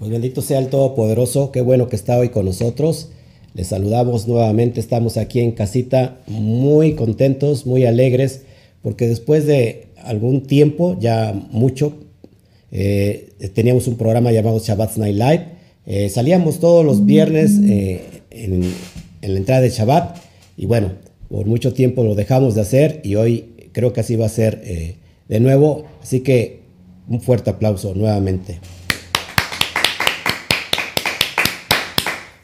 Pues bendito sea el Todopoderoso, qué bueno que está hoy con nosotros. Les saludamos nuevamente, estamos aquí en casita muy contentos, muy alegres, porque después de algún tiempo, ya mucho, eh, teníamos un programa llamado Shabbat Night Live. Eh, salíamos todos los viernes eh, en, en, la entrada de Shabbat y bueno, por mucho tiempo lo dejamos de hacer y hoy creo que así va a ser de nuevo. Así que un fuerte aplauso nuevamente.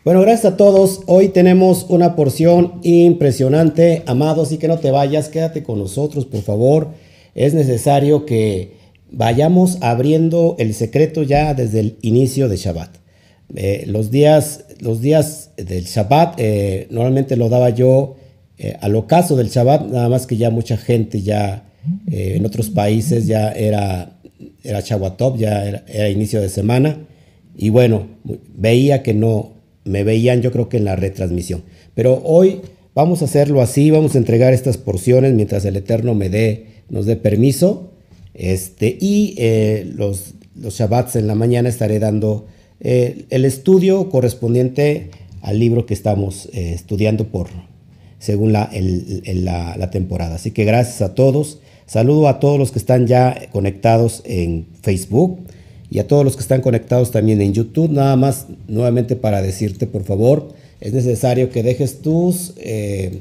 Bueno, gracias a todos. Hoy tenemos una porción impresionante. Amados, y que no te vayas, quédate con nosotros, por favor. Es necesario que vayamos abriendo el secreto ya desde el inicio de Shabbat. Eh, los, días, los días del Shabbat, eh, normalmente lo daba yo eh, al ocaso del Shabbat, nada más que ya mucha gente ya en otros países ya era, era ya era inicio de semana. Y bueno, veía que no, me veían yo creo que en la retransmisión. Pero hoy vamos a hacerlo así, vamos a entregar estas porciones mientras el Eterno me dé, nos dé permiso. Este, y eh, los, los Shabbats en la mañana estaré dando eh, el estudio correspondiente al libro que estamos eh, estudiando por, según la, la, la, temporada. Así que gracias a todos. Saludo a todos los que están ya conectados en Facebook y a todos los que están conectados también en YouTube. Nada más nuevamente para decirte, por favor, es necesario que dejes tus, eh,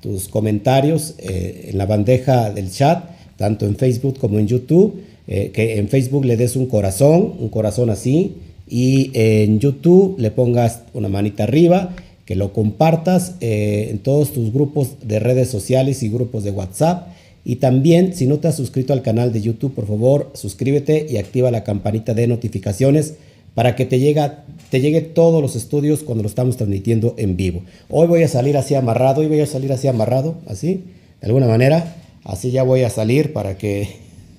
tus comentarios eh, en la bandeja del chat, tanto en Facebook como en YouTube. Eh, que en Facebook le des un corazón, un corazón así, y en YouTube le pongas una manita arriba, que lo compartas en todos tus grupos de redes sociales y grupos de WhatsApp y también, si no te has suscrito al canal de YouTube, por favor, suscríbete y activa la campanita de notificaciones para que te, llega, te llegue todos los estudios cuando lo estamos transmitiendo en vivo. Hoy voy a salir así amarrado, hoy voy a salir así amarrado, así, de alguna manera. Así ya voy a salir para que,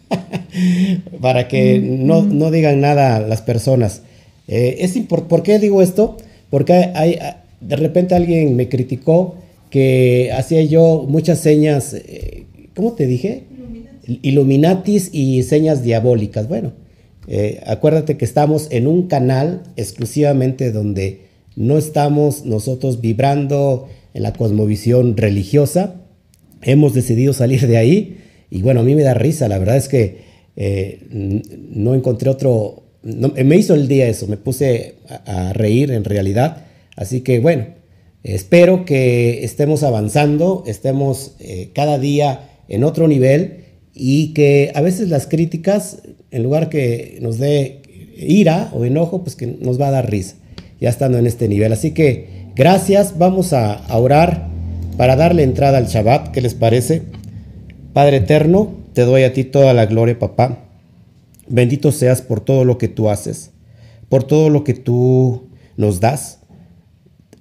para que no, no, digan nada las personas. Eh, es ¿Por qué digo esto? Porque hay, de repente alguien me criticó que hacía yo muchas señas eh, ¿cómo te dije? Illuminatis y señas diabólicas. Bueno, eh, acuérdate que estamos en un canal exclusivamente donde no estamos nosotros vibrando en la cosmovisión religiosa. Hemos decidido salir de ahí y bueno, a mí me da risa. La verdad es que eh, no encontré otro... me hizo el día eso, me puse a, reír en realidad. Así que bueno, espero que estemos avanzando, estemos eh, cada día en otro nivel y que a veces las críticas, en lugar que nos dé ira o enojo, pues que nos va a dar risa, ya estando en este nivel. Así que gracias, vamos a, orar para darle entrada al Shabbat, ¿qué les parece? Padre eterno, te doy a ti toda la gloria, papá. Bendito seas por todo lo que tú haces, por todo lo que tú nos das.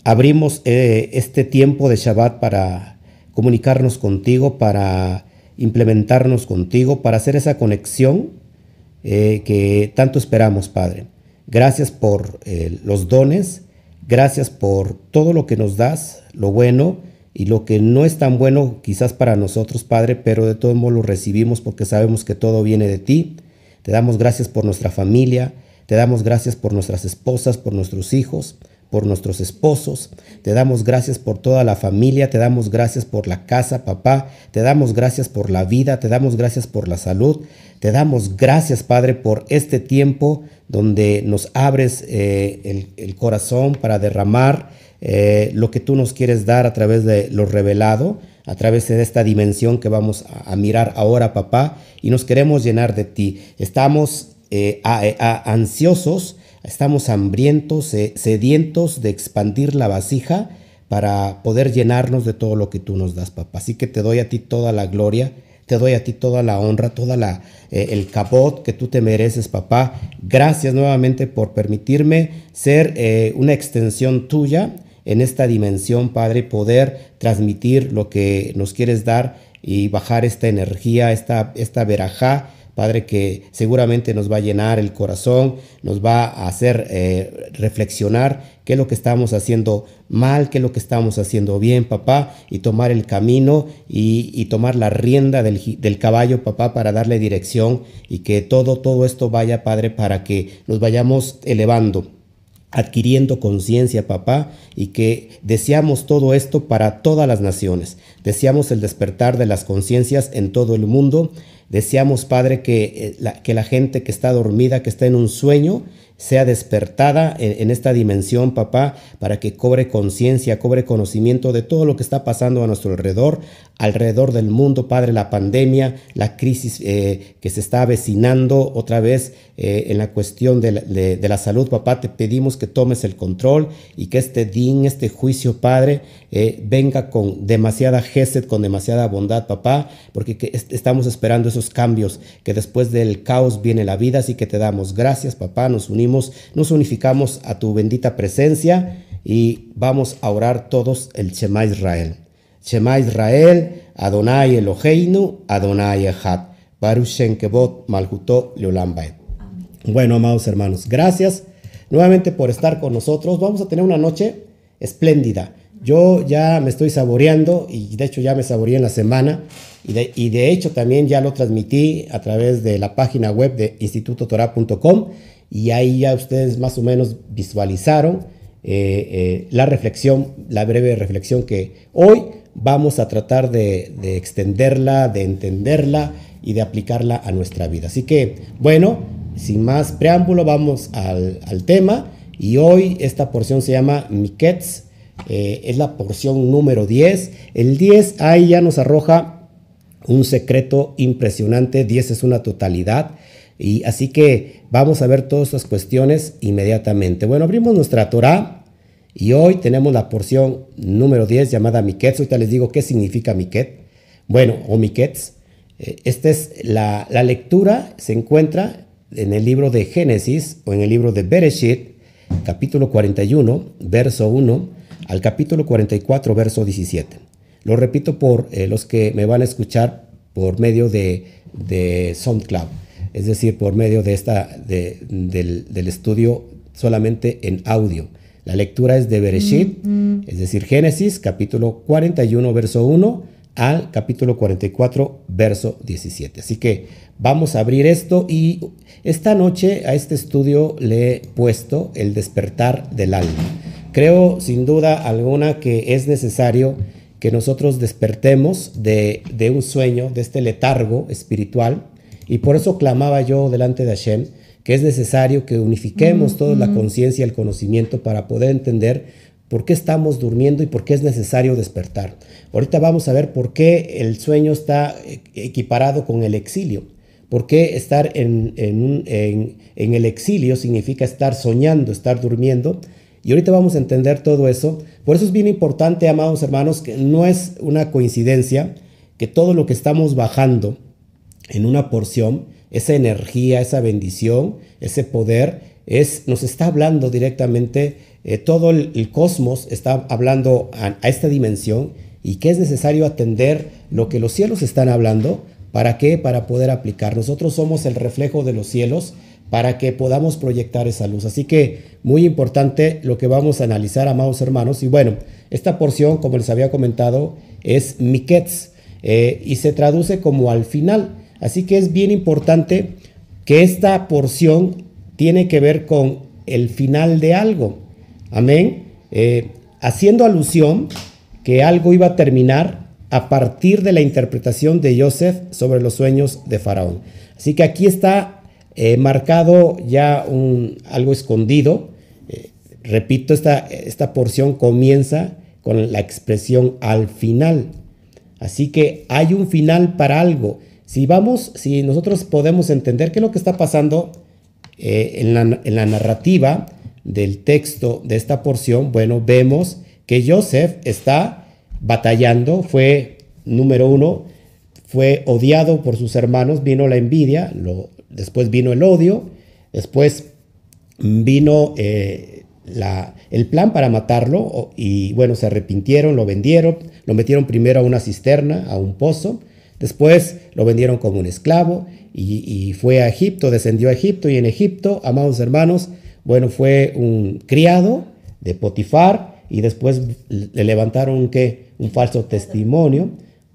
Abrimos eh, este tiempo de Shabbat para comunicarnos contigo, para implementarnos contigo, para hacer esa conexión eh, que tanto esperamos, Padre. Gracias por eh, los dones, gracias por todo lo que nos das, lo bueno y lo que no es tan bueno quizás para nosotros, Padre, pero de todos modos lo recibimos porque sabemos que todo viene de ti. Te damos gracias por nuestra familia, te damos gracias por nuestras esposas, por nuestros hijos, por nuestros esposos, te damos gracias por toda la familia, te damos gracias por la casa, papá, te damos gracias por la vida, te damos gracias por la salud, te damos gracias, Padre, por este tiempo donde nos abres eh, el, corazón para derramar eh, lo que tú nos quieres dar a través de lo revelado, a través de esta dimensión que vamos a, mirar ahora, papá, y nos queremos llenar de ti. Estamos eh, ansiosos Estamos hambrientos, sedientos de expandir la vasija para poder llenarnos de todo lo que tú nos das, papá. Así que te doy a ti toda la gloria, te doy a ti toda la honra, toda la eh, el cabot que tú te mereces, papá. Gracias nuevamente por permitirme ser eh, una extensión tuya en esta dimensión, Padre, poder transmitir lo que nos quieres dar y bajar esta energía, esta, esta verajá Padre, que seguramente nos va a llenar el corazón, nos va a hacer eh, reflexionar qué es lo que estamos haciendo mal, qué es lo que estamos haciendo bien, papá, y tomar el camino y, tomar la rienda del, del, caballo, papá, para darle dirección y que todo, todo esto vaya, Padre, para que nos vayamos elevando adquiriendo conciencia, papá, y que deseamos todo esto para todas las naciones. Deseamos el despertar de las conciencias en todo el mundo. Deseamos, Padre, que eh, que la gente que está dormida, que está en un sueño, sea despertada en, esta dimensión, papá, para que cobre conciencia, cobre conocimiento de todo lo que está pasando a nuestro alrededor, alrededor del mundo, Padre, la pandemia, la crisis eh, que se está avecinando otra vez eh, en la cuestión de la, salud, papá, te pedimos que tomes el control y que este din, este juicio, Padre, eh, venga con demasiada gesed, con demasiada bondad, papá, porque estamos esperando esos cambios, que después del caos viene la vida, así que te damos gracias, papá, nos unimos, nos unificamos a tu bendita presencia y vamos a orar todos el Shema Israel. Shema Israel, Adonai Eloheinu, Adonai Echad. Baruch Kebot Malhuto Leolam Bueno, amados hermanos, gracias nuevamente por estar con nosotros. Vamos a tener una noche espléndida. Yo ya me estoy saboreando y de hecho ya me saboreé en la semana y de, y de hecho también ya lo transmití a través de la página web de institutotora.com y ahí ya ustedes más o menos visualizaron eh, eh, la reflexión, la breve reflexión que hoy vamos a tratar de, extenderla, de entenderla y de aplicarla a nuestra vida. Así que, bueno, sin más preámbulo, vamos al, tema. Y hoy esta porción se llama Miketz, eh, es la porción número 10. El 10 ahí ya nos arroja un secreto impresionante, 10 es una totalidad. Y así que vamos a ver todas estas cuestiones inmediatamente. Bueno, abrimos nuestra Torah y hoy tenemos la porción número 10 llamada Miketz. Ahorita les digo qué significa Miket. Bueno, o Miketz. Eh, esta es la, lectura, se encuentra en el libro de Génesis o en el libro de Bereshit, capítulo 41, verso 1, al capítulo 44, verso 17. Lo repito por eh, los que me van a escuchar por medio de, de SoundCloud, es decir, por medio de esta, del, del estudio solamente en audio. La lectura es de Bereshit, es decir, Génesis, capítulo 41, verso 1 al capítulo 44, verso 17. Así que vamos a abrir esto y esta noche a este estudio le he puesto el despertar del alma. Creo sin duda alguna que es necesario que nosotros despertemos de, de un sueño, de este letargo espiritual, y por eso clamaba yo delante de Hashem, que es necesario que unifiquemos toda la conciencia y el conocimiento para poder entender por qué estamos durmiendo y por qué es necesario despertar. Ahorita vamos a ver por qué el sueño está equiparado con el exilio. ¿Por qué estar en, en, el exilio significa estar soñando, estar durmiendo? Y ahorita vamos a entender todo eso. Por eso es bien importante, amados hermanos, que no es una coincidencia que todo lo que estamos bajando en una porción esa energía, esa bendición, ese poder, es, nos está hablando directamente, eh, todo el, cosmos está hablando a, esta dimensión y que es necesario atender lo que los cielos están hablando. ¿Para qué? Para poder aplicar. Nosotros somos el reflejo de los cielos para que podamos proyectar esa luz. Así que muy importante lo que vamos a analizar, amados hermanos. Y bueno, esta porción, como les había comentado, es Miketz eh, y se traduce como al final. Así que es bien importante que esta porción tiene que ver con el final de algo. Amén. Eh, haciendo alusión que algo iba a terminar a partir de la interpretación de Joseph sobre los sueños de Faraón. Así que aquí está eh, marcado ya un, algo escondido. Eh, repito, esta, esta porción comienza con la expresión al final. Así que hay un final para algo. Si vamos, si nosotros podemos entender qué es lo que está pasando eh, en, la, narrativa del texto de esta porción, bueno, vemos que Joseph está batallando, fue número uno, fue odiado por sus hermanos, vino la envidia, después vino el odio, después vino eh, el plan para matarlo y bueno, se arrepintieron, lo vendieron, lo metieron primero a una cisterna, a un pozo, Después lo vendieron como un esclavo y, fue a Egipto, descendió a Egipto y en Egipto, amados hermanos, bueno, fue un criado de Potifar y después le levantaron un falso testimonio,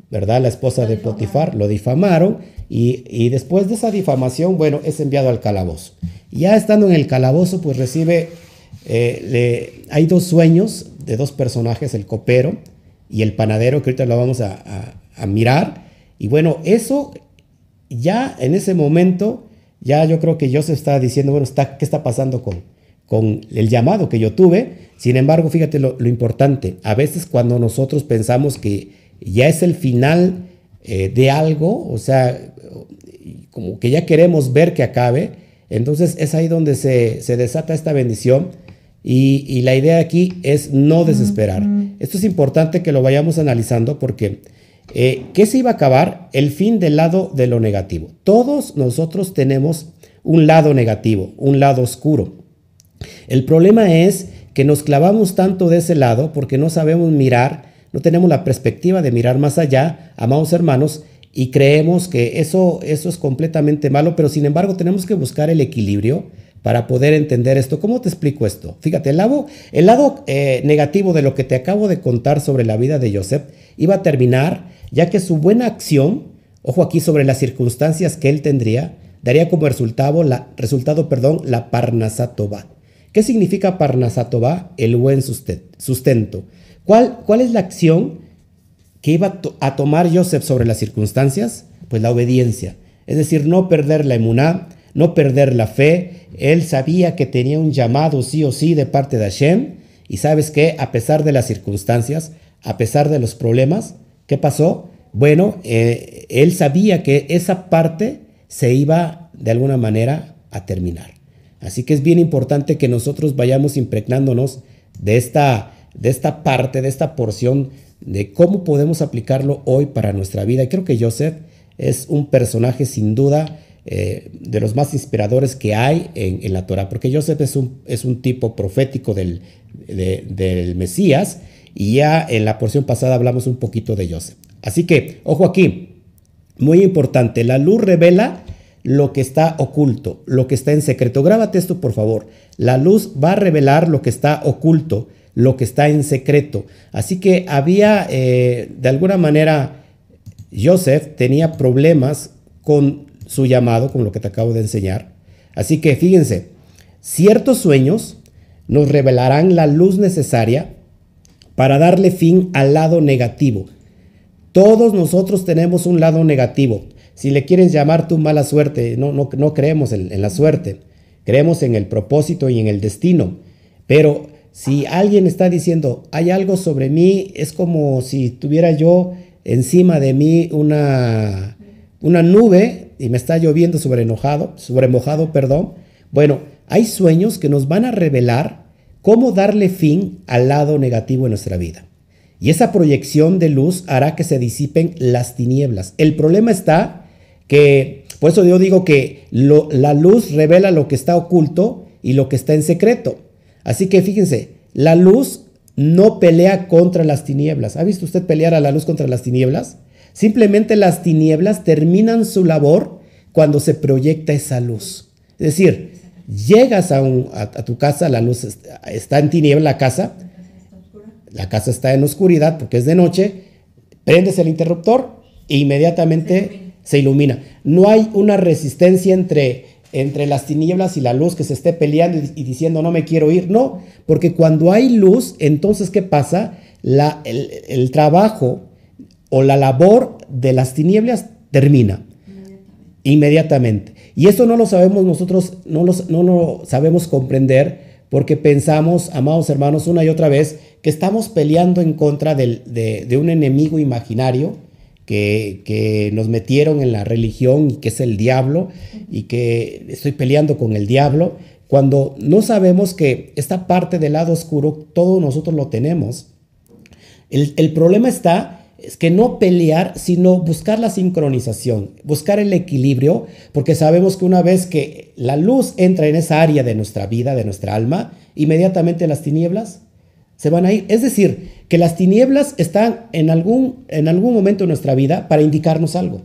¿verdad? La esposa de Potifar lo difamaron y, después de esa difamación, bueno, es enviado al calabozo. Ya estando en el calabozo, pues recibe, eh, hay dos sueños de dos personajes, el copero y el panadero, que ahorita lo vamos a mirar. Y bueno, eso ya en ese momento, ya yo creo que Joseph está diciendo, bueno, está, ¿qué está pasando con, con el llamado que yo tuve? Sin embargo, fíjate lo, importante, a veces cuando nosotros pensamos que ya es el final eh, de algo, o sea, como que ya queremos ver que acabe, entonces es ahí donde se, desata esta bendición y, y, la idea aquí es no desesperar. Esto es importante que lo vayamos analizando porque eh, ¿Qué se iba a acabar? El fin del lado de lo negativo. Todos nosotros tenemos un lado negativo, un lado oscuro. El problema es que nos clavamos tanto de ese lado porque no sabemos mirar, no tenemos la perspectiva de mirar más allá, amados hermanos, y creemos que eso, eso es completamente malo, pero sin embargo tenemos que buscar el equilibrio para poder entender esto. ¿Cómo te explico esto? Fíjate, el lado, el lado eh, negativo de lo que te acabo de contar sobre la vida de Joseph iba a terminar ya que su buena acción, ojo aquí sobre las circunstancias que él tendría, daría como resultado la, resultado, perdón, la Parnasatova. ¿Qué significa Parnasatova? El buen sustento. ¿Cuál, ¿Cuál es la acción que iba a, tomar Joseph sobre las circunstancias? Pues la obediencia. Es decir, no perder la emuná, no perder la fe. Él sabía que tenía un llamado sí o sí de parte de Hashem. Y sabes que a pesar de las circunstancias, a pesar de los problemas, ¿Qué pasó? Bueno, eh, él sabía que esa parte se iba de alguna manera a terminar. Así que es bien importante que nosotros vayamos impregnándonos de esta, de esta parte, de esta porción, de cómo podemos aplicarlo hoy para nuestra vida. Y creo que Joseph es un personaje sin duda eh, de los más inspiradores que hay en, la Torah, porque Joseph es un, es un tipo profético del, del Mesías y ya en la porción pasada hablamos un poquito de Joseph. Así que, ojo aquí, muy importante, la luz revela lo que está oculto, lo que está en secreto. Grábate esto, por favor. La luz va a revelar lo que está oculto, lo que está en secreto. Así que había, eh, de alguna manera, Joseph tenía problemas con su llamado, con lo que te acabo de enseñar. Así que fíjense, ciertos sueños nos revelarán la luz necesaria para darle fin al lado negativo. Todos nosotros tenemos un lado negativo. Si le quieres llamar tu mala suerte, no, no, creemos en la suerte, creemos en el propósito y en el destino. Pero si alguien está diciendo, hay algo sobre mí, es como si tuviera yo encima de mí una, una nube y me está lloviendo sobre enojado, sobre mojado, perdón. Bueno, hay sueños que nos van a revelar cómo darle fin al lado negativo en nuestra vida. Y esa proyección de luz hará que se disipen las tinieblas. El problema está que, por eso yo digo que la luz revela lo que está oculto y lo que está en secreto. Así que fíjense, la luz no pelea contra las tinieblas. ¿Ha visto usted pelear a la luz contra las tinieblas? Simplemente las tinieblas terminan su labor cuando se proyecta esa luz. Es decir, Llegas a, tu casa, la luz está, en tiniebla la casa, la casa está en oscuridad porque es de noche, prendes el interruptor e inmediatamente se ilumina. No hay una resistencia entre, entre las tinieblas y la luz que se esté peleando y, diciendo no me quiero ir. No, porque cuando hay luz, entonces ¿qué pasa? La, el, el trabajo o la labor de las tinieblas termina inmediatamente. Y eso no lo sabemos nosotros, no, no lo sabemos comprender porque pensamos, amados hermanos, una y otra vez, que estamos peleando en contra de, un enemigo imaginario que, que, nos metieron en la religión y que es el diablo y que estoy peleando con el diablo, cuando no sabemos que esta parte del lado oscuro, todos nosotros lo tenemos. El, el problema está es que no pelear, sino buscar la sincronización, buscar el equilibrio, porque sabemos que una vez que la luz entra en esa área de nuestra vida, de nuestra alma, inmediatamente las tinieblas se van a ir. Es decir, que las tinieblas están en algún, en algún momento de nuestra vida para indicarnos algo.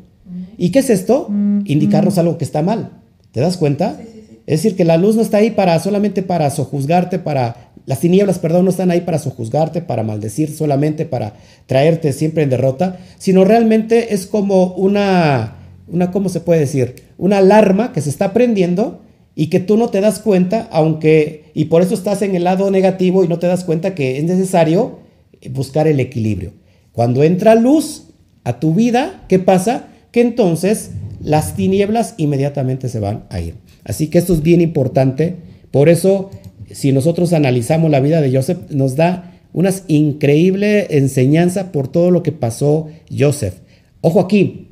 ¿Y qué es esto? Indicarnos algo que está mal. ¿Te das cuenta? Es decir, que la luz no está ahí para solamente para sojuzgarte, para las tinieblas, perdón, no están ahí para sojuzgarte, para maldecir, solamente para traerte siempre en derrota, sino realmente es como una, una, ¿cómo se puede decir? Una alarma que se está prendiendo y que tú no te das cuenta, aunque, y por eso estás en el lado negativo y no te das cuenta que es necesario buscar el equilibrio. Cuando entra luz a tu vida, ¿qué pasa? Que entonces las tinieblas inmediatamente se van a ir. Así que esto es bien importante. Por eso, si nosotros analizamos la vida de Joseph, nos da una increíble enseñanza por todo lo que pasó Joseph. Ojo aquí,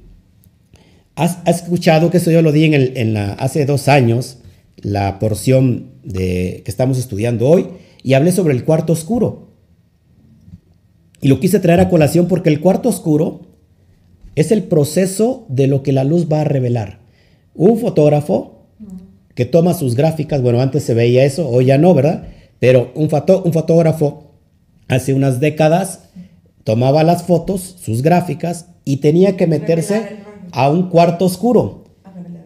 has, escuchado que eso yo lo di en, la, hace dos años, la porción de, que estamos estudiando hoy, y hablé sobre el cuarto oscuro. Y lo quise traer a colación porque el cuarto oscuro es el proceso de lo que la luz va a revelar. Un fotógrafo que toma sus gráficas, bueno, antes se veía eso, hoy ya no, ¿verdad? Pero un, un fotógrafo hace unas décadas tomaba las fotos, sus gráficas, y tenía que meterse a un cuarto oscuro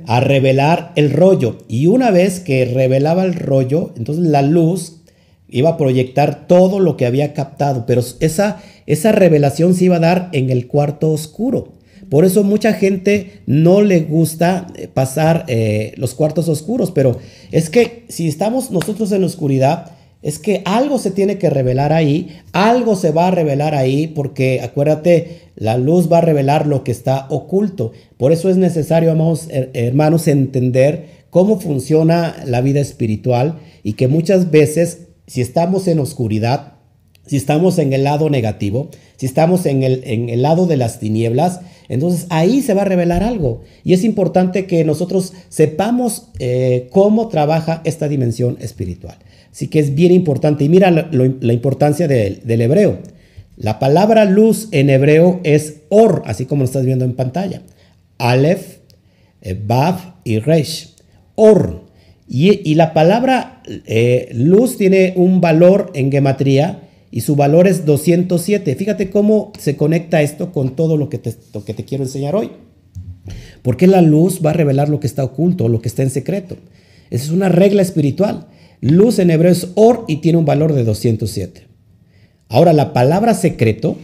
a revelar el rollo. Y una vez que revelaba el rollo, entonces la luz iba a proyectar todo lo que había captado, pero esa, esa revelación se iba a dar en el cuarto oscuro. Por eso mucha gente no le gusta eh, pasar eh, los cuartos oscuros, pero es que si estamos nosotros en la oscuridad, es que algo se tiene que revelar ahí, algo se va a revelar ahí, porque acuérdate, la luz va a revelar lo que está oculto. Por eso es necesario, hermanos, entender cómo funciona la vida espiritual y que muchas veces si estamos en oscuridad, si estamos en el lado negativo, si estamos en el, en el lado de las tinieblas, entonces ahí se va a revelar algo. Y es importante que nosotros sepamos eh, cómo trabaja esta dimensión espiritual. Así que es bien importante. Y mira la importancia del hebreo. La palabra luz en hebreo es or, así como lo estás viendo en pantalla. Aleph, eh, Bav y Resh. Or. Y, la palabra eh, luz tiene un valor en gematría y su valor es 207. Fíjate cómo se conecta esto con todo lo que te, que te quiero enseñar hoy. Porque la luz va a revelar lo que está oculto, lo que está en secreto. Esa es una regla espiritual. Luz en hebreo es or y tiene un valor de 207. Ahora, la palabra secreto,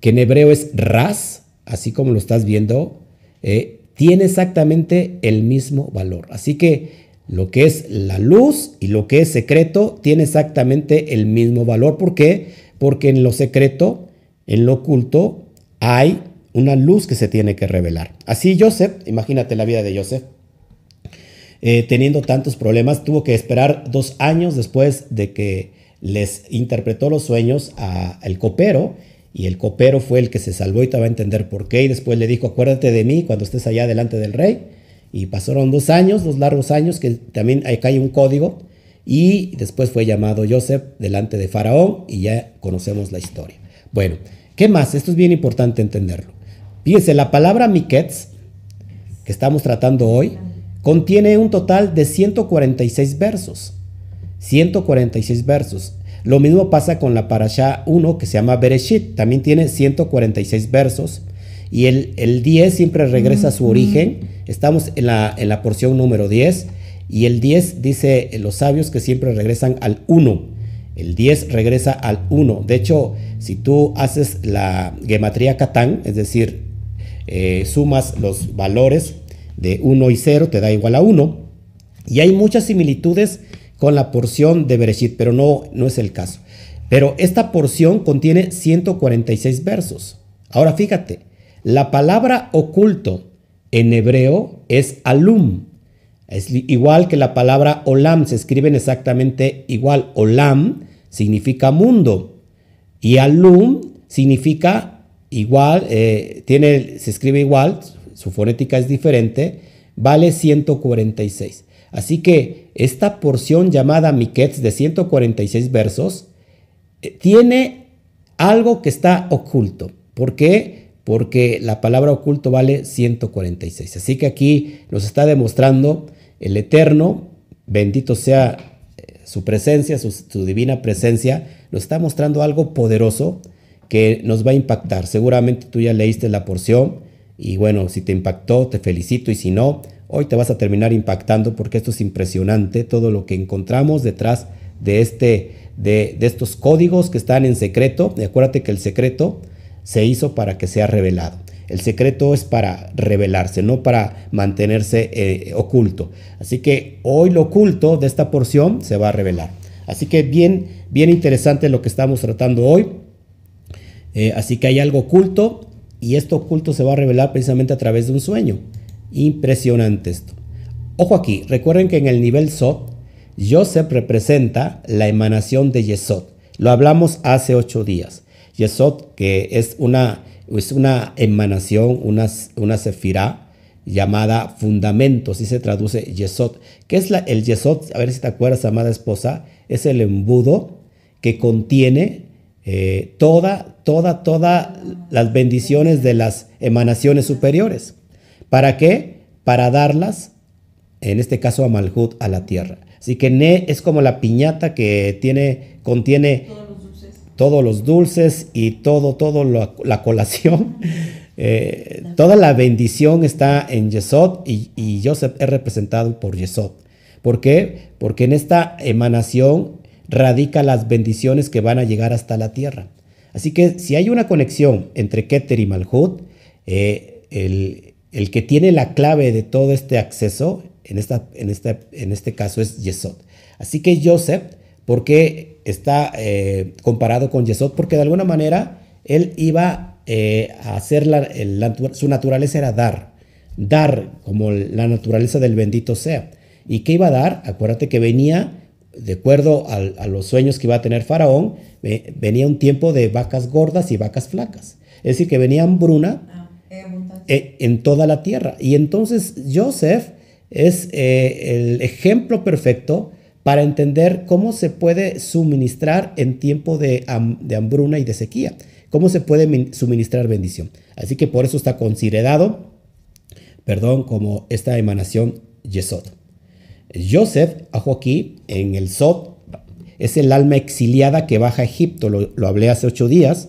que en hebreo es ras, así como lo estás viendo, eh, tiene exactamente el mismo valor. Así que lo que es la luz y lo que es secreto tiene exactamente el mismo valor. ¿Por qué? Porque en lo secreto, en lo oculto, hay una luz que se tiene que revelar. Así Joseph, imagínate la vida de Joseph, eh, teniendo tantos problemas, tuvo que esperar dos años después de que les interpretó los sueños al copero y el copero fue el que se salvó y te va a entender por qué. Y después le dijo, acuérdate de mí cuando estés allá delante del rey. Y pasaron dos años, dos largos años, que también acá hay un código. Y después fue llamado Joseph delante de Faraón y ya conocemos la historia. Bueno, ¿qué más? Esto es bien importante entenderlo. Fíjense, la palabra Miketz, que estamos tratando hoy, contiene un total de 146 versos. 146 versos. Lo mismo pasa con la Parashá 1 que se llama Bereshit, también tiene 146 versos y el, el 10 siempre regresa a su origen. Estamos en la, en la porción número 10 y el 10 dice los sabios que siempre regresan al 1. El 10 regresa al 1. De hecho, si tú haces la gematría Catán, es decir, eh, sumas los valores de 1 y 0, te da igual a 1. Y hay muchas similitudes con la porción de Bereshit, pero no, no es el caso. Pero esta porción contiene 146 versos. Ahora fíjate, la palabra oculto en hebreo es alum. Es igual que la palabra olam, se escriben exactamente igual. Olam significa mundo y alum significa igual, eh, tiene, se escribe igual, su fonética es diferente, vale 146. Así que esta porción llamada Miketz de 146 versos eh, tiene algo que está oculto. ¿Por qué? Porque la palabra oculto vale 146. Así que aquí nos está demostrando el Eterno, bendito sea eh, su presencia, su, divina presencia, nos está mostrando algo poderoso que nos va a impactar. Seguramente tú ya leíste la porción y bueno, si te impactó, te felicito y si no, hoy te vas a terminar impactando porque esto es impresionante, todo lo que encontramos detrás de, este, de, de estos códigos que están en secreto. Y acuérdate que el secreto se hizo para que sea revelado. El secreto es para revelarse, no para mantenerse eh, oculto. Así que hoy lo oculto de esta porción se va a revelar. Así que bien, bien interesante lo que estamos tratando hoy. Eh, así que hay algo oculto y esto oculto se va a revelar precisamente a través de un sueño. Impresionante esto. Ojo aquí, recuerden que en el nivel Sot, Joseph representa la emanación de Yesod. Lo hablamos hace ocho días. Yesod, que es una es una emanación, una, una sefirá llamada fundamento, así se traduce yesod. ¿Qué es la, el yesod? A ver si te acuerdas, amada esposa, es el embudo que contiene eh, toda, toda, todas las bendiciones de las emanaciones superiores. ¿Para qué? Para darlas, en este caso a Malhut, a la tierra. Así que Ne es como la piñata que tiene, contiene todos los dulces y todo, todo la colación. Eh, toda la bendición está en Yesod y, Joseph es representado por Yesod. ¿Por qué? Porque en esta emanación radica las bendiciones que van a llegar hasta la tierra. Así que si hay una conexión entre Keter y Malhut, eh, el, que tiene la clave de todo este acceso, en, esta, en, en este caso es Yesod. Así que Joseph, porque está eh, comparado con Yesod porque de alguna manera él iba eh, a hacer la, su naturaleza era dar, dar como la naturaleza del bendito sea. ¿Y qué iba a dar? Acuérdate que venía, de acuerdo a, los sueños que iba a tener Faraón, venía un tiempo de vacas gordas y vacas flacas. Es decir, que venía hambruna ah, eh, en toda la tierra. Y entonces Joseph es el ejemplo perfecto para entender cómo se puede suministrar en tiempo de, hambruna y de sequía, cómo se puede suministrar bendición. Así que por eso está considerado, perdón, como esta emanación Yesod. Joseph, ajo aquí, en el Sod, es el alma exiliada que baja a Egipto, lo, lo hablé hace ocho días.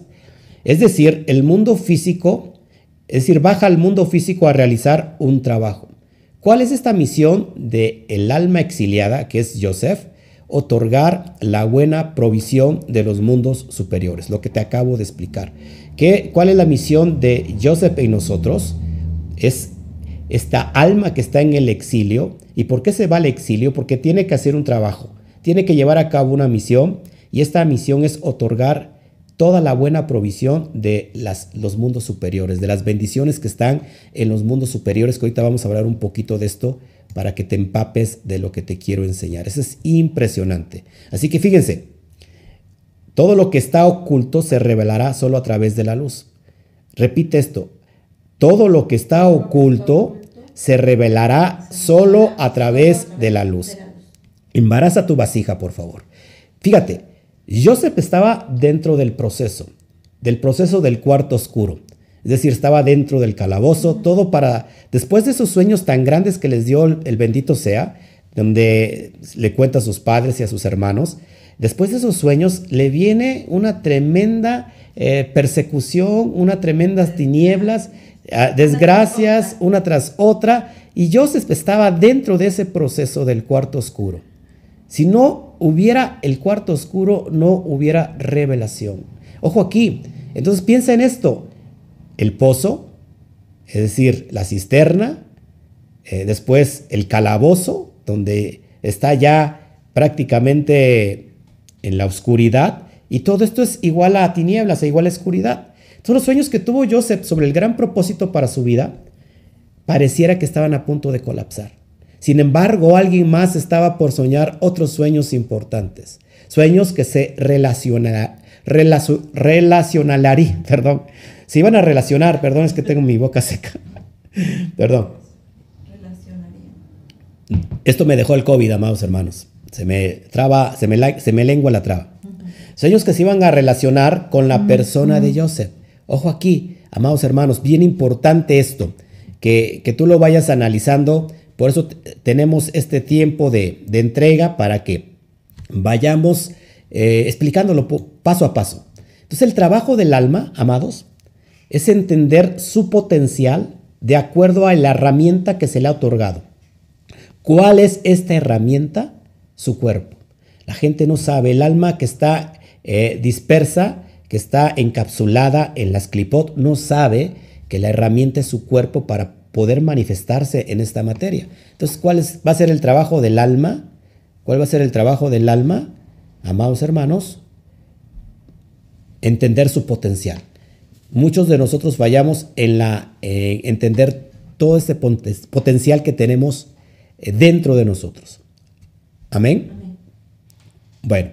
Es decir, el mundo físico, es decir, baja al mundo físico a realizar un trabajo. ¿Cuál es esta misión del el alma exiliada, que es Joseph? Otorgar la buena provisión de los mundos superiores, lo que te acabo de explicar. ¿Qué, ¿Cuál es la misión de Joseph y nosotros? Es esta alma que está en el exilio. ¿Y por qué se va al exilio? Porque tiene que hacer un trabajo, tiene que llevar a cabo una misión y esta misión es otorgar toda la buena provisión de los mundos superiores, de las bendiciones que están en los mundos superiores, que ahorita vamos a hablar un poquito de esto para que te empapes de lo que te quiero enseñar. Eso es impresionante. Así que fíjense, todo lo que está oculto se revelará solo a través de la luz. Repite esto, todo lo que está oculto se revelará solo a través de la luz. Embaraza tu vasija, por favor. Fíjate, Joseph estaba dentro del proceso, del proceso del cuarto oscuro. Es decir, estaba dentro del calabozo, todo para, después de esos sueños tan grandes que les dio el bendito sea, donde le cuenta a sus padres y a sus hermanos, después de esos sueños le viene una tremenda eh, persecución, una tremendas tinieblas, ah, desgracias, una tras otra, y Joseph estaba dentro de ese proceso del cuarto oscuro. Si no hubiera el cuarto oscuro, no hubiera revelación. Ojo aquí. Entonces piensa en esto. El pozo, es decir, la cisterna, eh, después el calabozo, donde está ya prácticamente en la oscuridad, y todo esto es igual a tinieblas, e igual a oscuridad. Son los sueños que tuvo Joseph sobre el gran propósito para su vida, pareciera que estaban a punto de colapsar. Sin embargo, alguien más estaba por soñar otros sueños importantes, sueños que se relacionarían, perdón, se iban a relacionar, perdón, es que tengo mi boca seca, perdón. Esto me dejó el COVID, amados hermanos. Se me traba, se me, se me lengua la traba. Sueños que se iban a relacionar con la persona de Joseph. Ojo aquí, amados hermanos, bien importante esto, que, que tú lo vayas analizando por eso tenemos este tiempo de, entrega para que vayamos eh, explicándolo paso a paso. Entonces el trabajo del alma, amados, es entender su potencial de acuerdo a la herramienta que se le ha otorgado. ¿Cuál es esta herramienta? Su cuerpo. La gente no sabe, el alma que está eh, dispersa, que está encapsulada en las clipot, no sabe que la herramienta es su cuerpo para poder manifestarse en esta materia. Entonces, ¿cuál va a ser el trabajo del alma? ¿Cuál va a ser el trabajo del alma? Amados hermanos, entender su potencial. Muchos de nosotros vayamos en la eh, entender todo ese potencial que tenemos eh, dentro de nosotros. Amén. Bueno,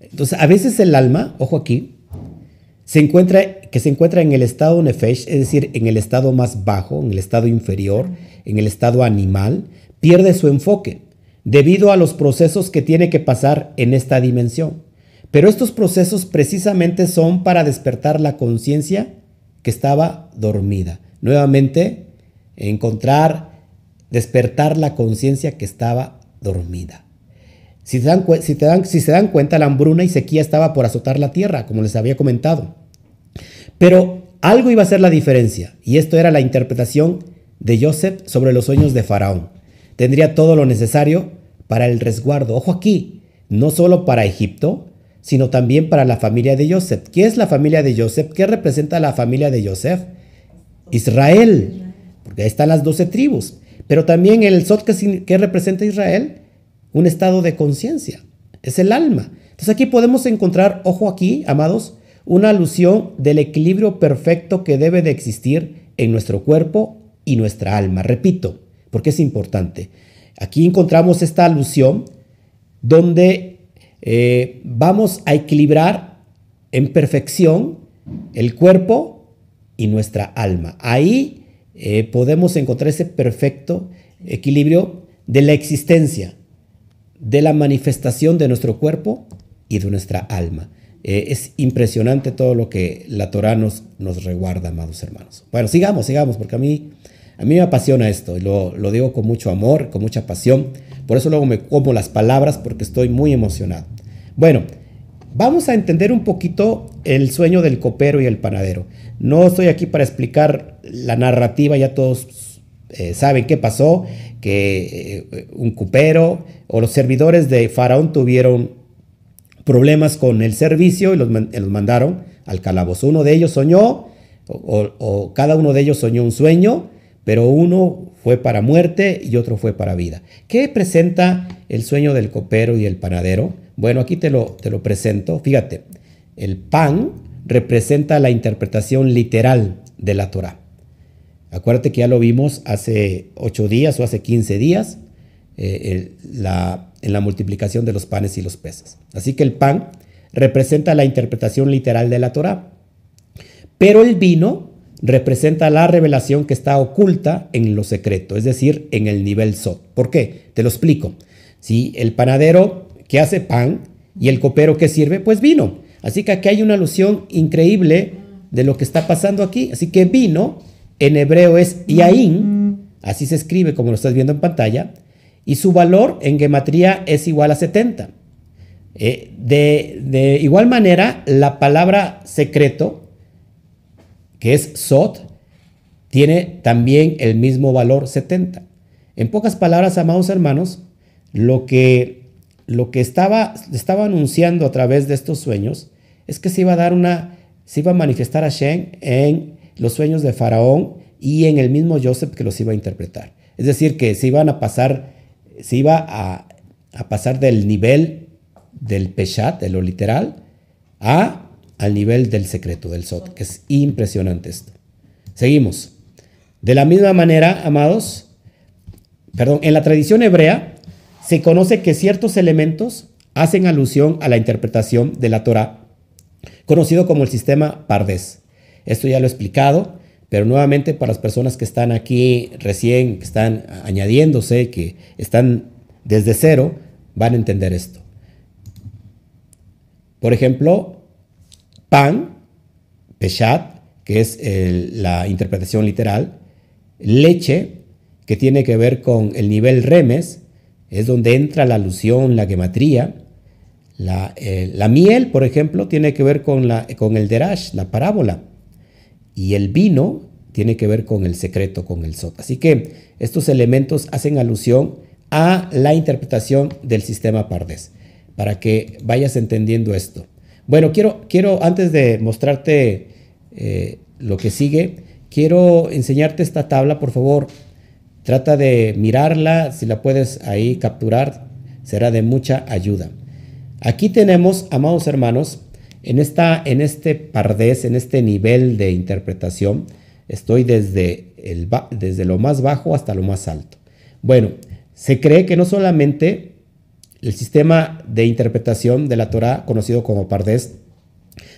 entonces a veces el alma, ojo aquí, se encuentra, que se encuentra en el estado nefesh, es decir, en el estado más bajo, en el estado inferior, en el estado animal, pierde su enfoque debido a los procesos que tiene que pasar en esta dimensión. Pero estos procesos precisamente son para despertar la conciencia que estaba dormida. Nuevamente, encontrar, despertar la conciencia que estaba dormida. Si, dan, si, dan, si se dan cuenta, la hambruna y sequía estaba por azotar la tierra, como les había comentado. Pero algo iba a ser la diferencia, y esto era la interpretación de Joseph sobre los sueños de Faraón. Tendría todo lo necesario para el resguardo. Ojo aquí, no solo para Egipto, sino también para la familia de Joseph. ¿Qué es la familia de Joseph? ¿Qué representa la familia de Joseph? Israel, porque ahí están las doce tribus. Pero también el Sot, ¿qué representa Israel? un estado de conciencia, es el alma. Entonces aquí podemos encontrar, ojo aquí, amados, una alusión del equilibrio perfecto que debe de existir en nuestro cuerpo y nuestra alma. Repito, porque es importante. Aquí encontramos esta alusión donde eh, vamos a equilibrar en perfección el cuerpo y nuestra alma. Ahí eh, podemos encontrar ese perfecto equilibrio de la existencia de la manifestación de nuestro cuerpo y de nuestra alma. Eh, es impresionante todo lo que la Torah nos, nos reguarda, amados hermanos. Bueno, sigamos, sigamos, porque a mí, a mí me apasiona esto y lo, lo digo con mucho amor, con mucha pasión. Por eso luego me como las palabras porque estoy muy emocionado. Bueno, vamos a entender un poquito el sueño del copero y el panadero. No estoy aquí para explicar la narrativa, ya todos eh, saben qué pasó que eh, un cupero o los servidores de Faraón tuvieron problemas con el servicio y los, mandaron al calabozo. Uno de ellos soñó, o, cada uno de ellos soñó un sueño, pero uno fue para muerte y otro fue para vida. ¿Qué presenta el sueño del copero y el panadero? Bueno, aquí te lo, te lo presento. Fíjate, el pan representa la interpretación literal de la Torah. Acuérdate que ya lo vimos hace ocho días o hace 15 días eh, la, en la multiplicación de los panes y los peces. Así que el pan representa la interpretación literal de la Torah, pero el vino representa la revelación que está oculta en lo secreto, es decir, en el nivel Sot. ¿Por qué? Te lo explico. Si el panadero que hace pan y el copero que sirve, pues vino. Así que aquí hay una alusión increíble de lo que está pasando aquí. Así que vino en hebreo es Yain, así se escribe como lo estás viendo en pantalla, y su valor en gematría es igual a 70. Eh, de, igual manera, la palabra secreto, que es Sot, tiene también el mismo valor 70. En pocas palabras, amados hermanos, lo que, lo que estaba, estaba anunciando a través de estos sueños es que se iba a dar una, se iba a manifestar a Shen en los sueños de Faraón y en el mismo Joseph que los iba a interpretar. Es decir, que se iban a pasar, se iba a, pasar del nivel del Peshat, de lo literal, a al nivel del secreto, del Sot, que es impresionante esto. Seguimos. De la misma manera, amados, perdón, en la tradición hebrea se conoce que ciertos elementos hacen alusión a la interpretación de la Torah, conocido como el sistema Pardes. Esto ya lo he explicado, pero nuevamente para las personas que están aquí recién, que están añadiéndose, que están desde cero, van a entender esto. Por ejemplo, pan, peshat, que es la interpretación literal, leche, que tiene que ver con el nivel remes, es donde entra la alusión, la gematría, La, eh, la, miel, por ejemplo, tiene que ver con, la, con el derash, la parábola. Y el vino tiene que ver con el secreto, con el sot. Así que estos elementos hacen alusión a la interpretación del sistema Pardes, para que vayas entendiendo esto. Bueno, quiero, quiero antes de mostrarte eh, lo que sigue, quiero enseñarte esta tabla, por favor. Trata de mirarla, si la puedes ahí capturar, será de mucha ayuda. Aquí tenemos, amados hermanos, en, esta, en este pardés, en este nivel de interpretación, estoy desde, el, desde lo más bajo hasta lo más alto. Bueno, se cree que no solamente el sistema de interpretación de la Torah, conocido como pardés,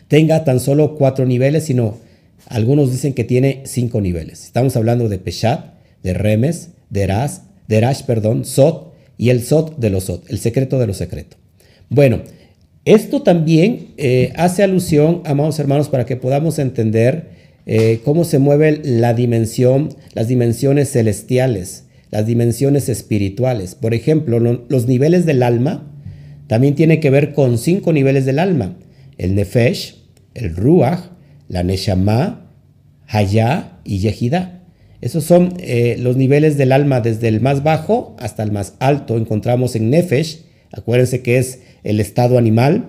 tenga tan solo cuatro niveles, sino algunos dicen que tiene cinco niveles. Estamos hablando de Peshat, de Remes, de Ras, de Rash, perdón, Sot y el Sot de los Sot, el secreto de lo secreto. Bueno, esto también eh, hace alusión, amados hermanos, para que podamos entender eh, cómo se mueve la dimensión, las dimensiones celestiales, las dimensiones espirituales. Por ejemplo, los niveles del alma también tiene que ver con cinco niveles del alma: el Nefesh, el Ruach, la Neshama, Hayá y Yehidá. Esos son eh, los niveles del alma desde el más bajo hasta el más alto. Encontramos en Nefesh, acuérdense que es el estado animal,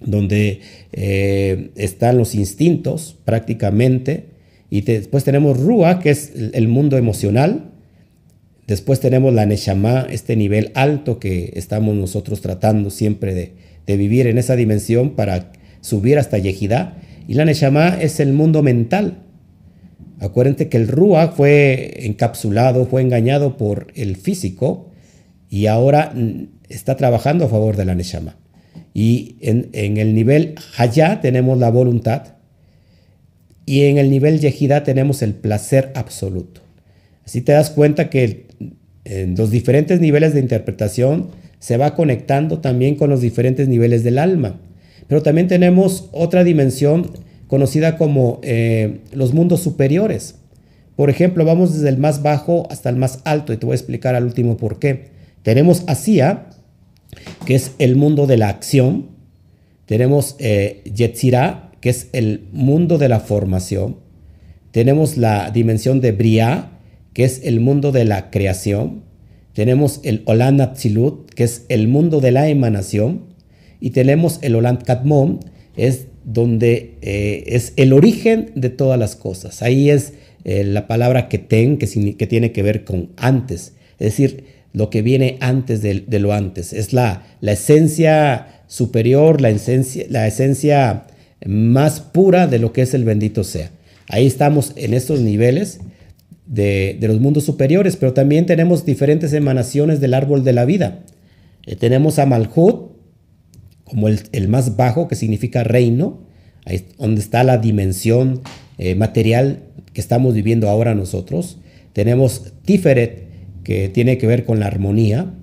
donde eh, están los instintos prácticamente. Y después tenemos Rúa, que es el mundo emocional. Después tenemos la Neshama, este nivel alto que estamos nosotros tratando siempre de, vivir en esa dimensión para subir hasta Yehidá. Y la Neshama es el mundo mental. Acuérdense que el Rúa fue encapsulado, fue engañado por el físico y ahora está trabajando a favor de la Neshama. Y en, el nivel Hayá tenemos la voluntad y en el nivel Yehidá tenemos el placer absoluto. Así te das cuenta que en los diferentes niveles de interpretación se va conectando también con los diferentes niveles del alma. Pero también tenemos otra dimensión conocida como eh, los mundos superiores. Por ejemplo, vamos desde el más bajo hasta el más alto y te voy a explicar al último por qué. Tenemos Asia, que es el mundo de la acción. Tenemos eh, Yetzirah, que es el mundo de la formación. Tenemos la dimensión de Briah, que es el mundo de la creación. Tenemos el Olam Atzilut, que es el mundo de la emanación. Y tenemos el Olam Kadmon, es donde eh, es el origen de todas las cosas. Ahí es eh, la palabra Keten, que, que tiene que ver con antes. Es decir, lo que viene antes de, lo antes. Es la, la esencia superior, la esencia, la esencia más pura de lo que es el bendito sea. Ahí estamos en estos niveles de, los mundos superiores, pero también tenemos diferentes emanaciones del árbol de la vida. Eh, tenemos a Malhut como el, más bajo, que significa reino, ahí donde está la dimensión eh, material que estamos viviendo ahora nosotros. Tenemos Tiferet, que tiene que ver con la armonía.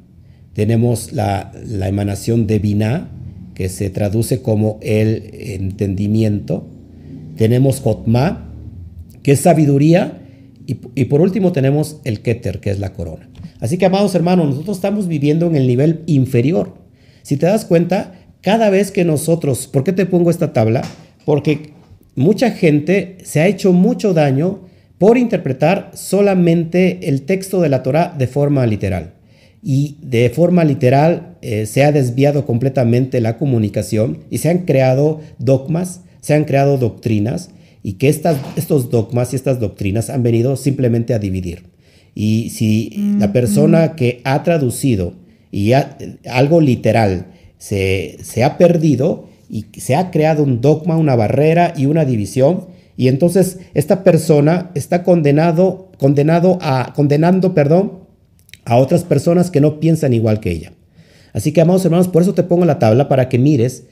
Tenemos la, emanación de Binah, que se traduce como el entendimiento. Tenemos Jotma, que es sabiduría. Y, por último tenemos el Keter, que es la corona. Así que, amados hermanos, nosotros estamos viviendo en el nivel inferior. Si te das cuenta, cada vez que nosotros, ¿por qué te pongo esta tabla? Porque mucha gente se ha hecho mucho daño por interpretar solamente el texto de la Torah de forma literal. Y de forma literal eh, se ha desviado completamente la comunicación y se han creado dogmas, se han creado doctrinas y que estas, estos dogmas y estas doctrinas han venido simplemente a dividir. Y si la persona que ha traducido y algo literal se, se ha perdido y se ha creado un dogma, una barrera y una división, y entonces esta persona está condenado, condenado a, condenando, perdón, a otras personas que no piensan igual que ella. Así que, amados hermanos, por eso te pongo la tabla para que mires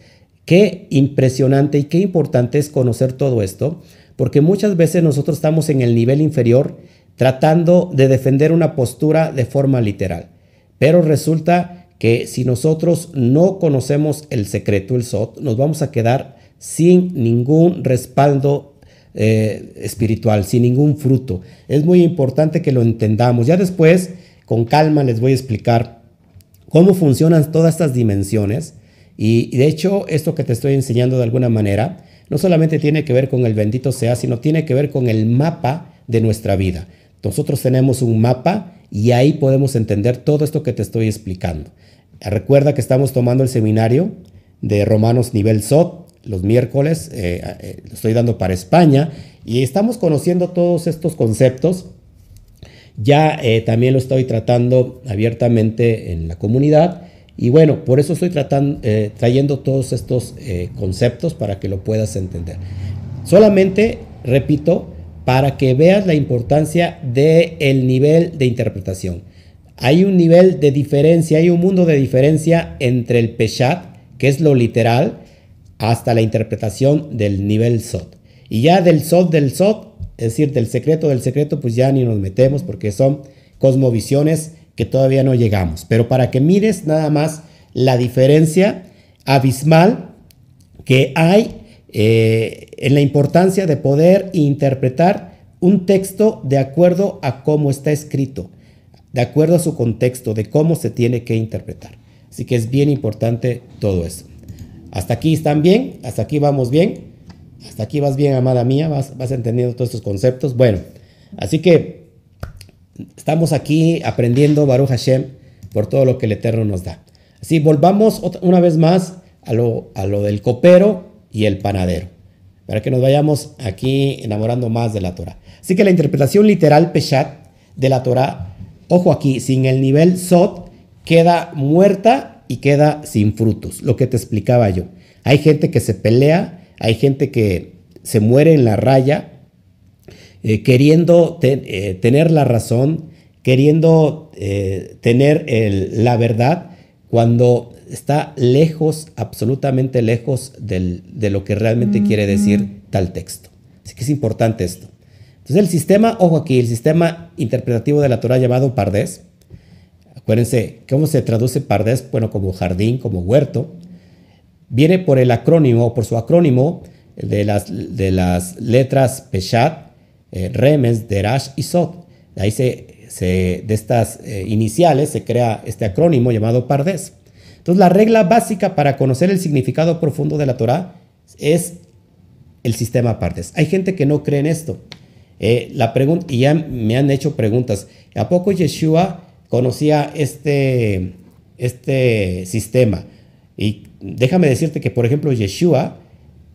qué impresionante y qué importante es conocer todo esto, porque muchas veces nosotros estamos en el nivel inferior tratando de defender una postura de forma literal. Pero resulta que si nosotros no conocemos el secreto, el SOT, nos vamos a quedar sin ningún respaldo eh, espiritual, sin ningún fruto. Es muy importante que lo entendamos. Ya después, con calma, les voy a explicar cómo funcionan todas estas dimensiones Y, de hecho, esto que te estoy enseñando de alguna manera, no solamente tiene que ver con el bendito sea, sino tiene que ver con el mapa de nuestra vida. Nosotros tenemos un mapa y ahí podemos entender todo esto que te estoy explicando. Recuerda que estamos tomando el seminario de Romanos nivel SOT los miércoles, eh, eh, estoy dando para España y estamos conociendo todos estos conceptos. Ya eh, también lo estoy tratando abiertamente en la comunidad y bueno, por eso estoy tratando, trayendo todos estos conceptos para que lo puedas entender. Solamente, repito, para que veas la importancia del nivel de interpretación. Hay un nivel de diferencia, hay un mundo de diferencia entre el Peshat, que es lo literal, hasta la interpretación del nivel SOT. Y ya del SOT del SOT, es decir, del secreto del secreto, pues ya ni nos metemos porque son cosmovisiones que todavía no llegamos. Pero para que mires nada más la diferencia abismal que hay eh, en la importancia de poder interpretar un texto de acuerdo a cómo está escrito, de acuerdo a su contexto, de cómo se tiene que interpretar. Así que es bien importante todo eso. Hasta aquí están bien, hasta aquí vamos bien, hasta aquí vas bien, amada mía, vas, vas entendiendo todos estos conceptos. Bueno, así que estamos aquí aprendiendo Baruch Hashem por todo lo que el Eterno nos da. Así, volvamos una vez más a lo, a lo del copero y el panadero, para que nos vayamos aquí enamorando más de la Torah. Así que la interpretación literal Peshat de la Torah, ojo aquí, sin el nivel Sot, queda muerta y queda sin frutos, lo que te explicaba yo. Hay gente que se pelea, hay gente que se muere en la raya, eh, queriendo eh, tener la razón, queriendo eh, tener la verdad, cuando está lejos, absolutamente lejos de lo que realmente quiere decir tal texto. Así que es importante esto. Entonces el sistema, ojo aquí, el sistema interpretativo de la Torah llamado Pardés, Acuérdense, ¿cómo se traduce Pardes? Bueno, como jardín, como huerto. Viene por el acrónimo, por su acrónimo de las, de las letras Peshat, eh, Remes, Derash y Sot. Ahí se, de estas eh, iniciales se crea este acrónimo llamado Pardes. Entonces, la regla básica para conocer el significado profundo de la Torah es el sistema Pardes. Hay gente que no cree en esto. Eh, la pregunta, y ya me han hecho preguntas, ¿a poco Yeshua conocía este, este sistema. Y déjame decirte que, por ejemplo, Yeshua,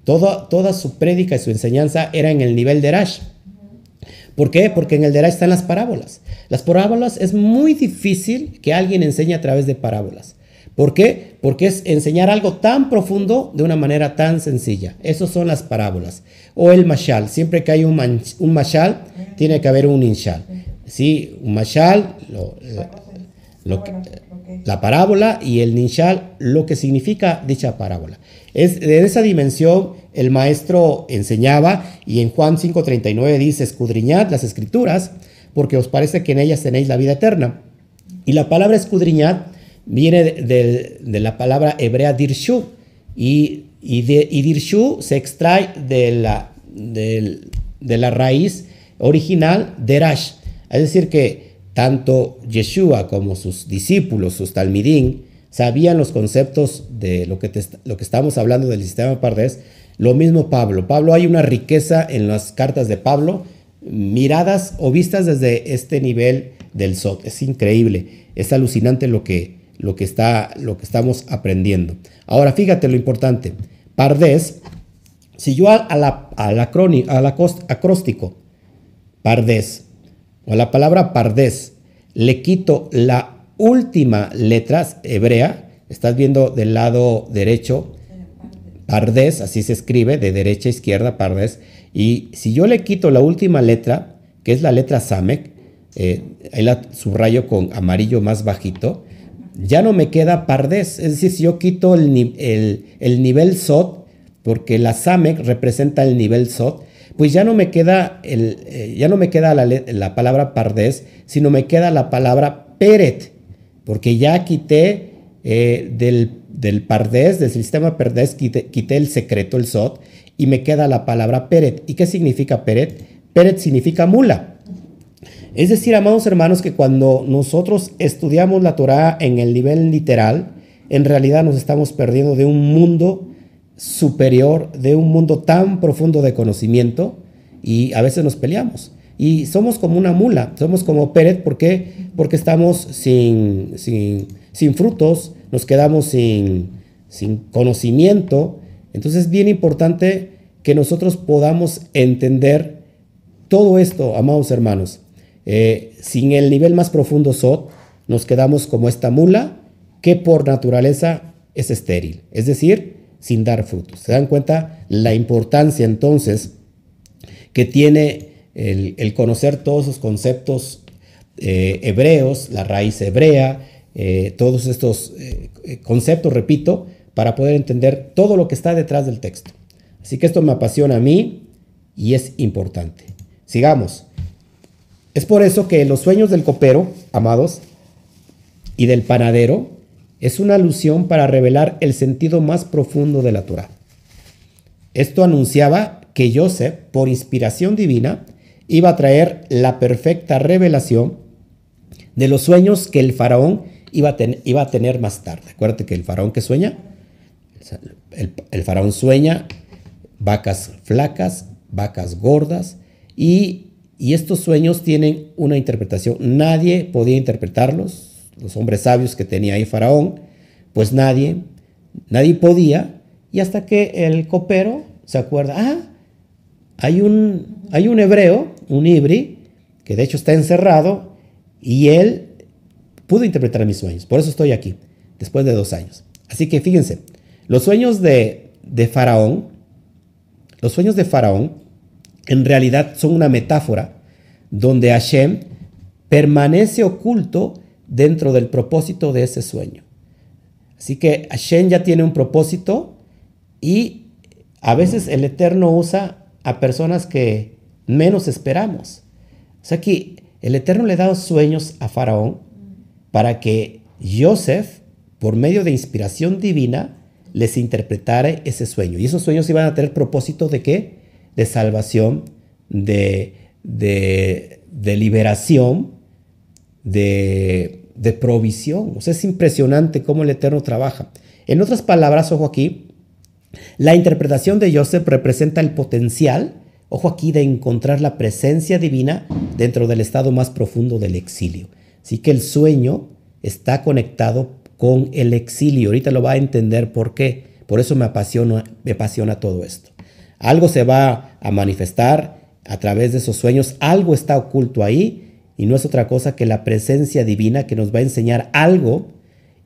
toda su prédica y su enseñanza era en el nivel de Rash. ¿Por qué? Porque en el Derash están las parábolas. Las parábolas es muy difícil que alguien enseñe a través de parábolas. ¿Por qué? Porque es enseñar algo tan profundo de una manera tan sencilla. Esas son las parábolas. O el mashal. Siempre que hay un, un mashal, tiene que haber un inshal. ¿Sí? Un mashal, la parábola, y el ninshal, lo que significa dicha parábola. Es, de esa dimensión el maestro enseñaba y en Juan 5.39 dice, escudriñad las escrituras porque os parece que en ellas tenéis la vida eterna. Y la palabra escudriñad viene de, la palabra hebrea dirshu y, y, dirshu se extrae de la, de la raíz original derash es decir, que tanto Yeshua como sus discípulos, sus talmidín, sabían los conceptos de lo que, lo que estamos hablando del sistema Pardés. Lo mismo Pablo. Pablo hay una riqueza en las cartas de Pablo, miradas o vistas desde este nivel del SOT. Es increíble, es alucinante lo que, lo que, está, lo que estamos aprendiendo. Ahora, fíjate lo importante. Pardés, si yo a la, a la, acróstico, Pardés, o la palabra pardés, le quito la última letra hebrea, estás viendo del lado derecho, pardés, así se escribe, de derecha a izquierda, pardés, y si yo le quito la última letra, que es la letra Samek, eh, ahí la subrayo con amarillo más bajito, ya no me queda pardés, es decir, si yo quito el, el, el nivel SOT, porque la Samek representa el nivel SOT, pues ya no me queda, el, eh, ya no me queda la, palabra pardés, sino me queda la palabra peret, porque ya quité eh, del, del, pardés, del sistema pardés, quité, quité, el secreto, el sot, y me queda la palabra peret. ¿Y qué significa peret? Peret significa mula. Es decir, amados hermanos, que cuando nosotros estudiamos la Torah en el nivel literal, en realidad nos estamos perdiendo de un mundo superior, de un mundo tan profundo de conocimiento y a veces nos peleamos. Y somos como una mula, somos como Pérez, ¿por qué? Porque estamos sin, sin, frutos, nos quedamos sin, sin conocimiento. Entonces es bien importante que nosotros podamos entender todo esto, amados hermanos. Eh, sin el nivel más profundo SOT, nos quedamos como esta mula que por naturaleza es estéril, es decir, sin dar frutos. ¿Se dan cuenta la importancia entonces que tiene el, conocer todos esos conceptos eh, hebreos, la raíz hebrea, eh, todos estos conceptos, repito, para poder entender todo lo que está detrás del texto? Así que esto me apasiona a mí y es importante. Sigamos. Es por eso que los sueños del copero, amados, y del panadero es una alusión para revelar el sentido más profundo de la Torah. Esto anunciaba que Joseph, por inspiración divina, iba a traer la perfecta revelación de los sueños que el faraón iba a, iba a tener más tarde. Acuérdate que el faraón que sueña, el faraón sueña vacas flacas, vacas gordas, y, estos sueños tienen una interpretación. Nadie podía interpretarlos, los hombres sabios que tenía ahí Faraón, pues nadie, nadie podía, y hasta que el copero se acuerda, ah, hay un, hay un hebreo, un ibri, que de hecho está encerrado, y él pudo interpretar mis sueños. Por eso estoy aquí, después de dos años. Así que fíjense, los sueños de, de Faraón, los sueños de Faraón en realidad son una metáfora donde Hashem permanece oculto dentro del propósito de ese sueño. Así que Hashem ya tiene un propósito y a veces el Eterno usa a personas que menos esperamos. O sea que el Eterno le da sueños a Faraón para que Joseph, por medio de inspiración divina, les interpretara ese sueño. Y esos sueños iban a tener propósito de qué? de salvación, de, de, liberación, de, de, provisión. O sea, es impresionante cómo el Eterno trabaja. En otras palabras, ojo aquí, la interpretación de Joseph representa el potencial, ojo aquí, de encontrar la presencia divina dentro del estado más profundo del exilio. Así que el sueño está conectado con el exilio. Ahorita lo va a entender por qué. Por eso me apasiona, me apasiona todo esto. Algo se va a manifestar a través de esos sueños, algo está oculto ahí y no es otra cosa que la presencia divina que nos va a enseñar algo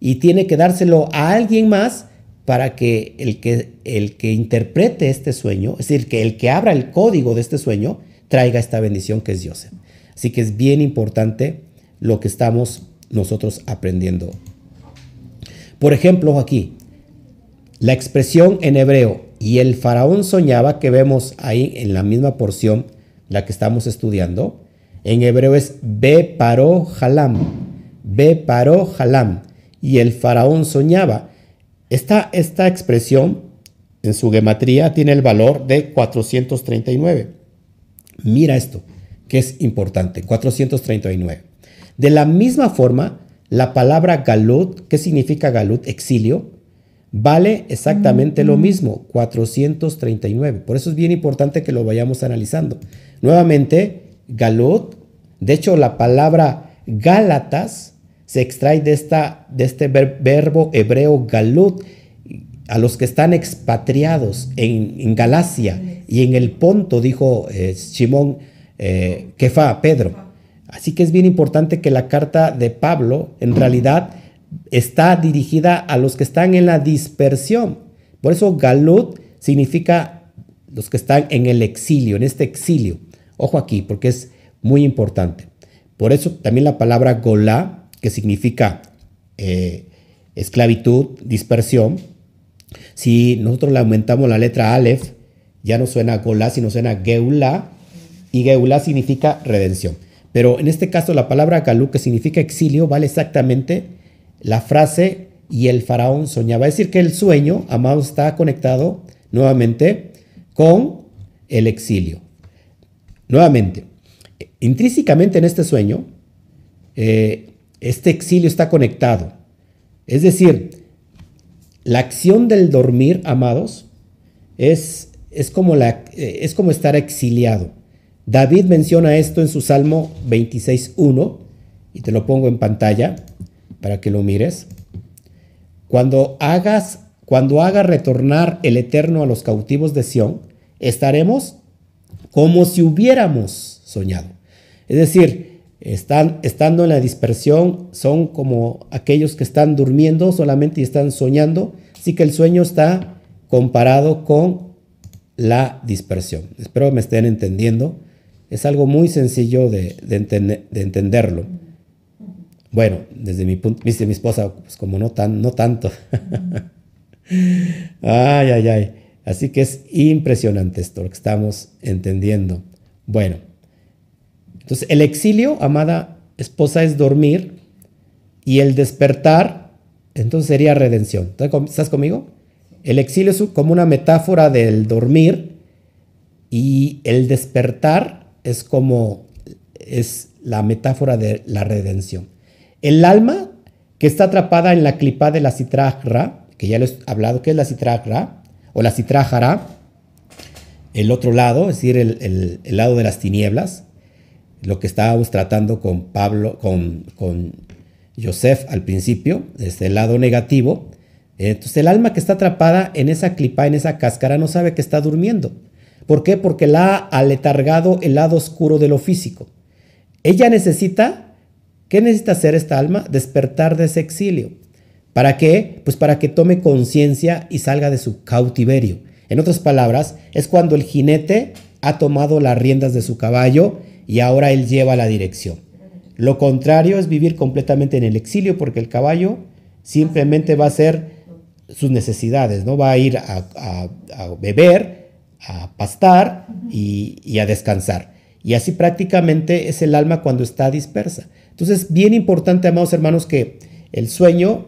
y tiene que dárselo a alguien más para que el que, el que interprete este sueño, es decir, que el que abra el código de este sueño, traiga esta bendición que es Dios. Así que es bien importante lo que estamos nosotros aprendiendo. Por ejemplo, aquí, la expresión en hebreo y el faraón soñaba que vemos ahí en la misma porción, la que estamos estudiando. En hebreo es Be paró halam. Be paró halam. Y el faraón soñaba. Esta, esta expresión en su gematría tiene el valor de 439. Mira esto, que es importante. 439. De la misma forma, la palabra galut, ¿qué significa galut? Exilio vale exactamente lo mismo, 439. Por eso es bien importante que lo vayamos analizando. Nuevamente, Galut, de hecho la palabra Gálatas se extrae de, esta, de este verbo hebreo Galut, a los que están expatriados en, Galacia y en el Ponto, dijo eh, Simón eh, Kefa, Pedro. Así que es bien importante que la carta de Pablo en realidad está dirigida a los que están en la dispersión. Por eso Galut significa los que están en el exilio, en este exilio. Ojo aquí, porque es muy importante. Por eso también la palabra Golá, que significa eh, esclavitud, dispersión, si nosotros le aumentamos la letra Aleph, ya no suena Golá, sino suena Geulá, y Geulá significa redención. Pero en este caso la palabra Galut, que significa exilio, vale exactamente la frase y el faraón soñaba. Es decir, que el sueño, amado, está conectado nuevamente con el exilio. Nuevamente, intrínsecamente en este sueño, eh, este exilio está conectado. Es decir, la acción del dormir, amados, es, es, como, la, eh, es como estar exiliado. David menciona esto en su Salmo 26.1 y te lo pongo en pantalla para que lo mires. Cuando hagas, cuando haga retornar el Eterno a los cautivos de Sión, estaremos como si hubiéramos soñado. Es decir, están, estando en la dispersión, son como aquellos que están durmiendo solamente y están soñando, así que el sueño está comparado con la dispersión. Espero me estén entendiendo. Es algo muy sencillo de, entenderlo. Bueno, desde mi punto vista, mi esposa, pues como no, tan, no tanto. ay, ay, ay. Así que es impresionante esto, lo que estamos entendiendo. Bueno, entonces el exilio, amada esposa, es dormir y el despertar, entonces sería redención. ¿Estás conmigo? El exilio es como una metáfora del dormir y el despertar es como es la metáfora de la redención. El alma que está atrapada en la clipa de la citragra, que ya les he hablado que es la citragra, o la citrajara, el otro lado, es decir, el, lado de las tinieblas, lo que estábamos tratando con Pablo, con, con Joseph al principio, es el lado negativo. Entonces el alma que está atrapada en esa clipa, en esa cáscara, no sabe que está durmiendo. ¿Por qué? Porque la ha aletargado el lado oscuro de lo físico. Ella necesita, ¿qué necesita hacer esta alma? Despertar de ese exilio. ¿Para qué? Pues para que tome conciencia y salga de su cautiverio. En otras palabras, es cuando el jinete ha tomado las riendas de su caballo y ahora él lleva la dirección. Lo contrario es vivir completamente en el exilio porque el caballo simplemente va a hacer sus necesidades, ¿no? Va a ir a, beber, a pastar y, y a descansar. Y así prácticamente es el alma cuando está dispersa. Entonces, bien importante, amados hermanos, que el sueño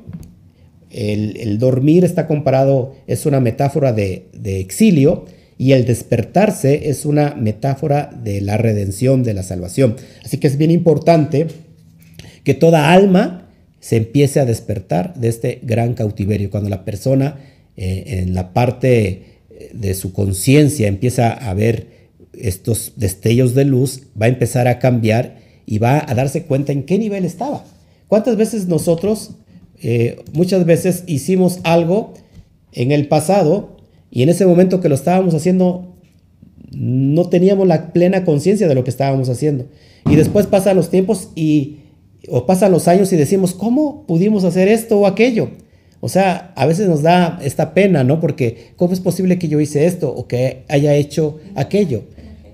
el, dormir está comparado, es una metáfora de, exilio y el despertarse es una metáfora de la redención, de la salvación. Así que es bien importante que toda alma se empiece a despertar de este gran cautiverio. Cuando la persona eh, en la parte de su conciencia empieza a ver estos destellos de luz, va a empezar a cambiar y va a darse cuenta en qué nivel estaba. ¿Cuántas veces nosotros eh, muchas veces hicimos algo en el pasado y en ese momento que lo estábamos haciendo no teníamos la plena conciencia de lo que estábamos haciendo. Y después pasan los tiempos y o pasan los años y decimos, ¿cómo pudimos hacer esto o aquello? O sea, a veces nos da esta pena, ¿no? Porque ¿cómo es posible que yo hice esto o que haya hecho aquello?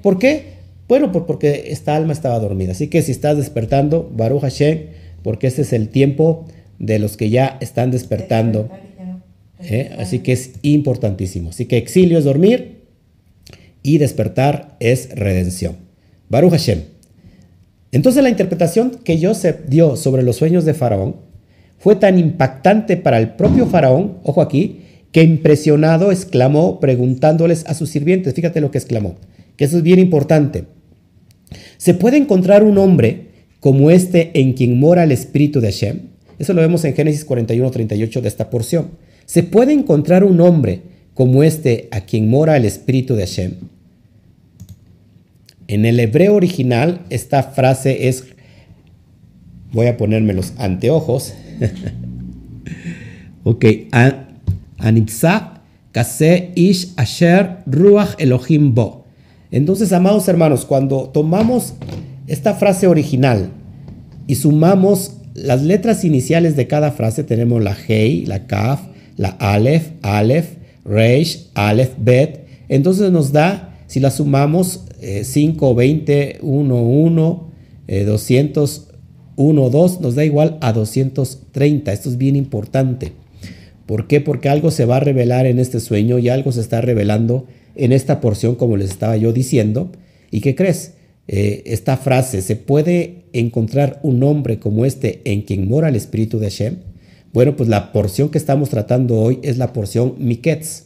¿Por qué? Bueno, pues porque esta alma estaba dormida. Así que si estás despertando, Baruch Hashem, porque este es el tiempo de los que ya están despertando. ¿Eh? Así que es importantísimo. Así que exilio es dormir y despertar es redención. Baruch Hashem. Entonces la interpretación que Joseph dio sobre los sueños de Faraón fue tan impactante para el propio Faraón, ojo aquí, que impresionado exclamó preguntándoles a sus sirvientes, fíjate lo que exclamó, que eso es bien importante. ¿Se puede encontrar un hombre como este en quien mora el espíritu de Hashem? Eso lo vemos en Génesis 41, 38 de esta porción. ¿Se puede encontrar un hombre como este a quien mora el espíritu de Hashem? En el hebreo original esta frase es, voy a ponerme los anteojos. ok, Anitza Kase Ish Asher Ruach Elohim Bo. Entonces, amados hermanos, cuando tomamos esta frase original y sumamos las letras iniciales de cada frase tenemos la Hei, la Kaf, la Aleph, Aleph, Reish, Aleph, Bet. Entonces nos da, si la sumamos, 5, 20, 1, 1, 200, 1, 2, nos da igual a 230. Esto es bien importante. ¿Por qué? Porque algo se va a revelar en este sueño y algo se está revelando en esta porción, como les estaba yo diciendo. ¿Y qué crees? Eh, esta frase, ¿se puede encontrar un hombre como este en quien mora el Espíritu de Hashem? Bueno, pues la porción que estamos tratando hoy es la porción Miketz.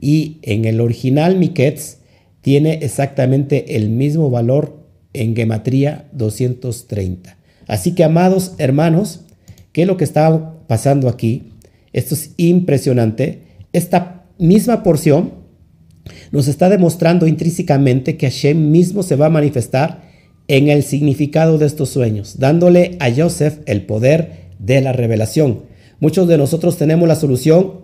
Y en el original Miketz tiene exactamente el mismo valor en gematría 230. Así que, amados hermanos, ¿qué es lo que está pasando aquí? esto es impresionante, esta misma porción nos está demostrando intrínsecamente que Hashem mismo se va a manifestar en el significado de estos sueños, dándole a Joseph el poder de la revelación. Muchos de nosotros tenemos la solución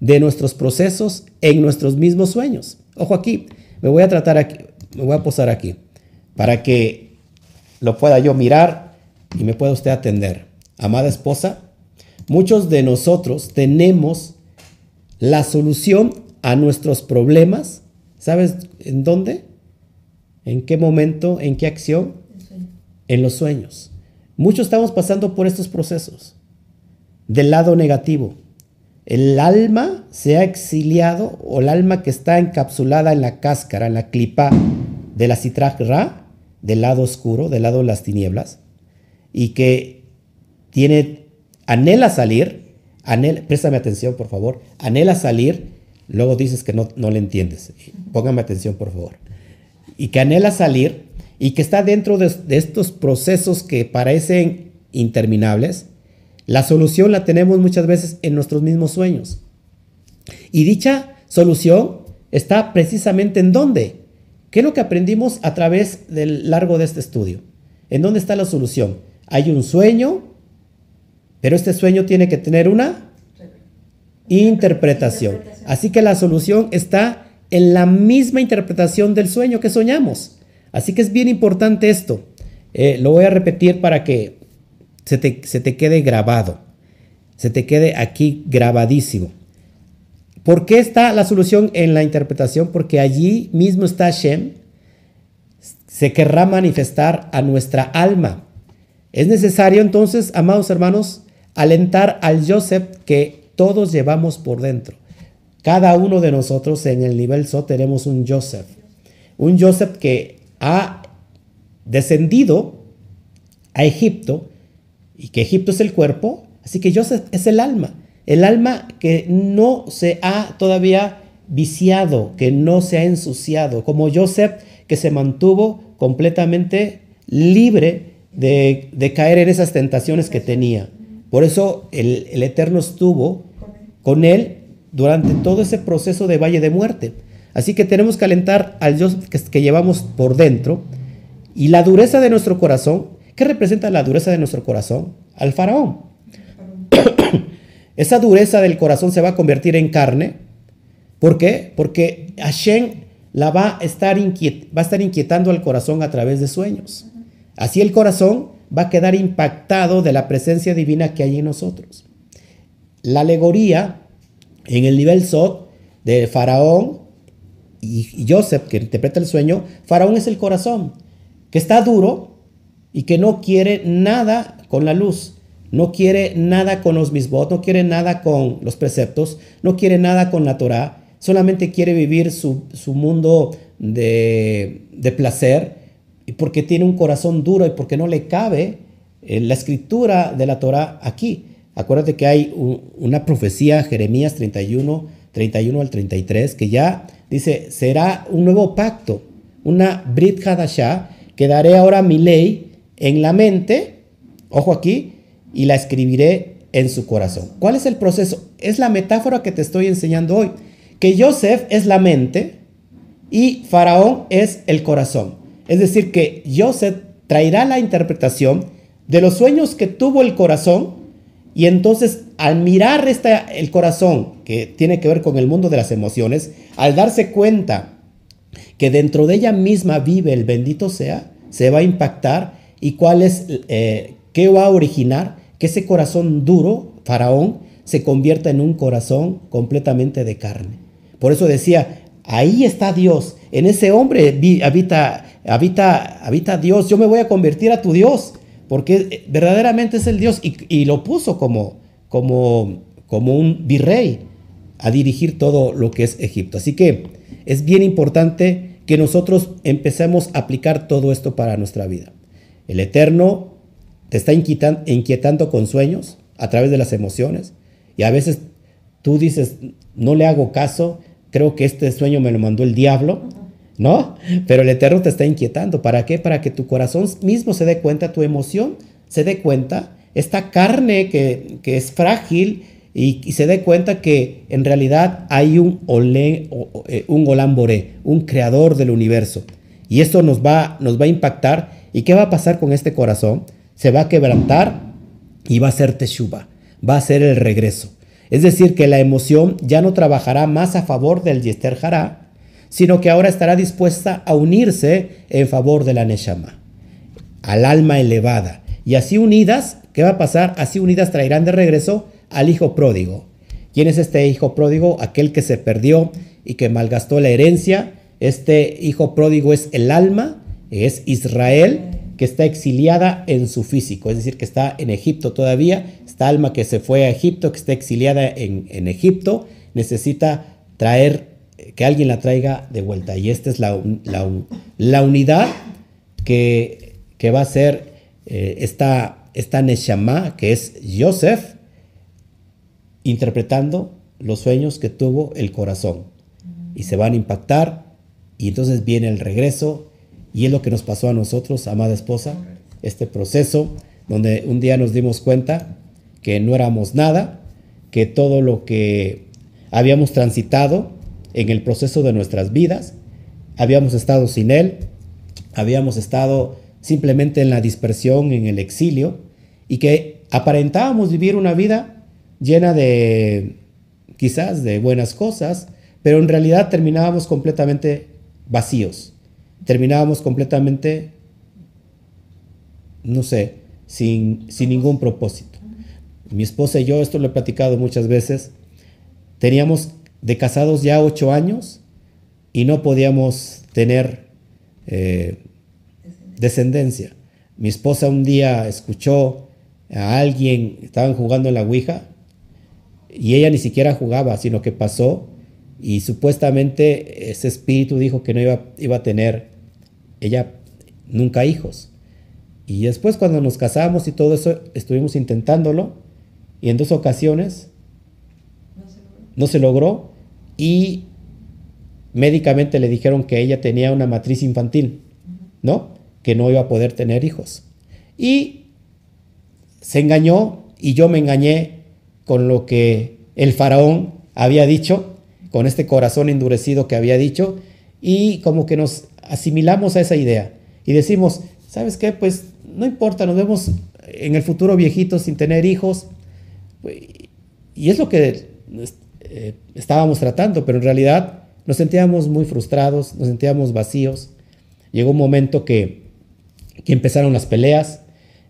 de nuestros procesos en nuestros mismos sueños. Ojo aquí, me voy a tratar aquí, me voy a posar aquí, para que lo pueda yo mirar y me pueda usted atender. Amada esposa, muchos de nosotros tenemos la solución a nuestros problemas. ¿Sabes en dónde? ¿En qué momento? ¿En qué acción? En los sueños. Muchos estamos pasando por estos procesos. Del lado negativo. El alma se ha exiliado o el alma que está encapsulada en la cáscara, en la clipa de la citraj ra, del lado oscuro, del lado de las tinieblas, y que tiene, anhela salir, anhela, préstame atención por favor, anhela salir, luego dices que no, no le entiendes, póngame atención por favor, y que anhela salir y que está dentro de, de estos procesos que parecen interminables, la solución la tenemos muchas veces en nuestros mismos sueños. Y dicha solución está precisamente en dónde. ¿Qué es lo que aprendimos a través del largo de este estudio? ¿En dónde está la solución? Hay un sueño, pero este sueño tiene que tener una interpretación. Así que la solución está en la misma interpretación del sueño que soñamos. Así que es bien importante esto. Eh, lo voy a repetir para que se te, quede grabado, se te quede aquí grabadísimo. ¿Por qué está la solución en la interpretación? Porque allí mismo está Hashem, se querrá manifestar a nuestra alma. Es necesario entonces, amados hermanos, alentar al Joseph que todos llevamos por dentro. Cada uno de nosotros en el nivel So tenemos un Joseph. Un Joseph que ha descendido a Egipto y que Egipto es el cuerpo, así que Joseph es el alma, el alma que no se ha todavía viciado, que no se ha ensuciado, como Joseph que se mantuvo completamente libre de, caer en esas tentaciones que tenía. Por eso el, Eterno estuvo con él durante todo ese proceso de valle de muerte. Así que tenemos que alentar al Joseph que llevamos por dentro y la dureza de nuestro corazón ¿Qué representa la dureza de nuestro corazón? Al faraón. Esa dureza del corazón se va a convertir en carne. ¿Por qué? Porque Hashem la va a, estar va a estar inquietando al corazón a través de sueños. Así el corazón va a quedar impactado de la presencia divina que hay en nosotros. La alegoría en el nivel Sot de Faraón y Joseph, que interpreta el sueño, Faraón es el corazón, que está duro, y que no quiere nada con la luz, no quiere nada con los misbot, no quiere nada con los preceptos, no quiere nada con la Torah, solamente quiere vivir su, mundo de, de, placer, porque tiene un corazón duro y porque no le cabe eh, la escritura de la Torah aquí. Acuérdate que hay una profecía, Jeremías 31, 31 al 33, que ya dice, será un nuevo pacto, una Brit Hadashah, que daré ahora mi ley en la mente, ojo aquí, y la escribiré en su corazón. ¿Cuál es el proceso? Es la metáfora que te estoy enseñando hoy. Que Joseph es la mente y Faraón es el corazón. Es decir, que Joseph traerá la interpretación de los sueños que tuvo el corazón y entonces al mirar esta, el corazón, que tiene que ver con el mundo de las emociones, al darse cuenta que dentro de ella misma vive el bendito sea, se va a impactar y cuál es, eh, qué va a originar que ese corazón duro, faraón, se convierta en un corazón completamente de carne. Por eso decía, ahí está Dios, en ese hombre habita, habita, habita Dios, yo me voy a convertir a tu Dios, porque eh, verdaderamente es el Dios y, lo puso como, como, como un virrey a dirigir todo lo que es Egipto. Así que es bien importante que nosotros empecemos a aplicar todo esto para nuestra vida. El Eterno te está inquietando con sueños a través de las emociones y a veces tú dices, no le hago caso, creo que este sueño me lo mandó el diablo, ¿no? Pero el Eterno te está inquietando. ¿Para qué? Para que tu corazón mismo se dé cuenta, tu emoción se dé cuenta, esta carne que, es frágil y, se dé cuenta que en realidad hay un, olé, eh, un Olán Boré, un creador del universo. Y esto nos va, nos va a impactar. ¿Y qué va a pasar con este corazón? Se va a quebrantar y va a ser teshuva, va a ser el regreso. Es decir, que la emoción ya no trabajará más a favor del Yester Hará, sino que ahora estará dispuesta a unirse en favor de la Neshama, al alma elevada. Y así unidas, ¿qué va a pasar? Así unidas traerán de regreso al hijo pródigo. ¿Quién es este hijo pródigo? Aquel que se perdió y que malgastó la herencia. Este hijo pródigo es el alma, es Israel, que está exiliada en su físico, es decir, que está en Egipto todavía. Esta alma que se fue a Egipto, que está exiliada en, Egipto, necesita traer, que alguien la traiga de vuelta. Y esta es la, la, unidad que, que, va a ser eh, esta, esta Neshama, que es Joseph, interpretando los sueños que tuvo el corazón. Y se van a impactar y entonces viene el regreso y es lo que nos pasó a nosotros, amada esposa, este proceso donde un día nos dimos cuenta que no éramos nada, que todo lo que habíamos transitado en el proceso de nuestras vidas, habíamos estado sin Él, habíamos estado simplemente en la dispersión, en el exilio, y que aparentábamos vivir una vida llena de quizás de buenas cosas, pero en realidad terminábamos completamente vacíos terminábamos completamente, no sé, sin, ningún propósito. Mi esposa y yo, esto lo he platicado muchas veces, teníamos de casados ya ocho años y no podíamos tener eh, descendencia. Mi esposa un día escuchó a alguien, estaban jugando en la Ouija, y ella ni siquiera jugaba, sino que pasó y supuestamente ese espíritu dijo que no iba, iba a tener ella nunca hijos. Y después cuando nos casamos y todo eso, estuvimos intentándolo y en dos ocasiones no se logró, y médicamente le dijeron que ella tenía una matriz infantil, ¿no? Que no iba a poder tener hijos. Y se engañó y yo me engañé con lo que el faraón había dicho, con este corazón endurecido que había dicho, y como que nos asimilamos a esa idea y decimos, ¿sabes qué? Pues no importa, nos vemos en el futuro viejitos sin tener hijos. Y es lo que eh, estábamos tratando, pero en realidad nos sentíamos muy frustrados, nos sentíamos vacíos. Llegó un momento que, que empezaron las peleas.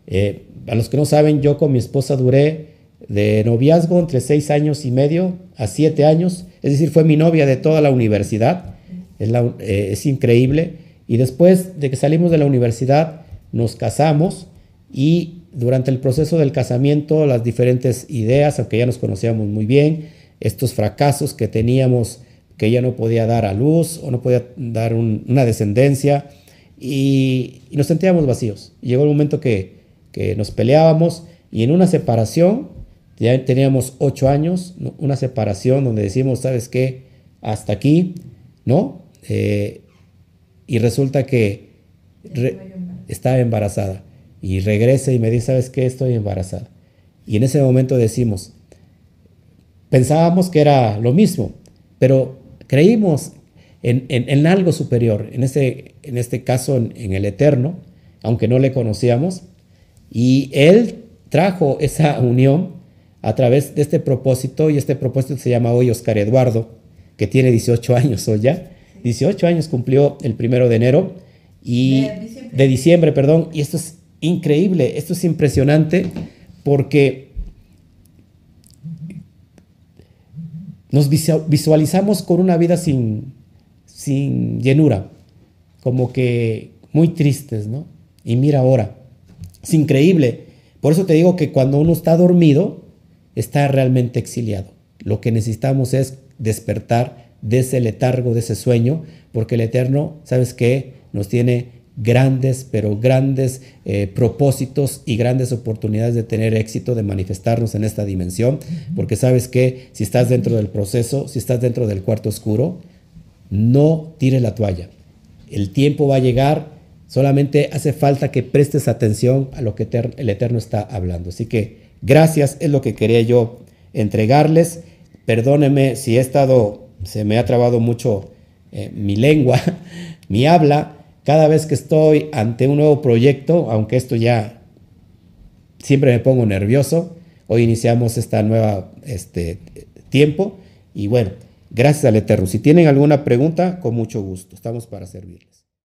Eh, a los que no saben, yo con mi esposa duré de noviazgo entre seis años y medio a siete años, es decir, fue mi novia de toda la universidad. Eh, es, increíble. Y después de que salimos de la universidad, nos casamos y durante el proceso del casamiento, las diferentes ideas, aunque ya nos conocíamos muy bien, estos fracasos que teníamos, que ella no podía dar a luz o no podía dar una descendencia, y, nos sentíamos vacíos. Llegó el momento que, que nos peleábamos y en una separación, ya teníamos ocho años, una separación donde decimos, ¿sabes qué? Hasta aquí, ¿no? Eh, y resulta que estaba embarazada. Y regresa y me dice, ¿sabes qué? Estoy embarazada. Y en ese momento decimos, pensábamos que era lo mismo, pero creímos en, algo superior, en este, en este caso en, el Eterno, aunque no le conocíamos, y Él trajo esa unión a través de este propósito, y este propósito se llama hoy Oscar Eduardo, que tiene 18 años hoy ya, 18 años cumplió el primero de enero y de diciembre. perdón, y esto es increíble, esto es impresionante porque nos visualizamos con una vida sin, sin llenura, como que muy tristes, ¿no? Y mira ahora, es increíble. Por eso te digo que cuando uno está dormido, está realmente exiliado. Lo que necesitamos es despertar de ese letargo, de ese sueño, porque el Eterno, ¿sabes qué? Nos tiene grandes, pero grandes eh, propósitos y grandes oportunidades de tener éxito, de manifestarnos en esta dimensión, porque sabes que si estás dentro del proceso, si estás dentro del cuarto oscuro, no tires la toalla. El tiempo va a llegar, solamente hace falta que prestes atención a lo que el Eterno está hablando. Así que gracias, es lo que quería yo entregarles. Perdóneme si he estado, se me ha trabado mucho eh, mi lengua, mi habla, cada vez que estoy ante un nuevo proyecto, aunque esto ya siempre me pongo nervioso, hoy iniciamos esta nueva este, tiempo y bueno, gracias al Eterno. Si tienen alguna pregunta, con mucho gusto, estamos para servirles.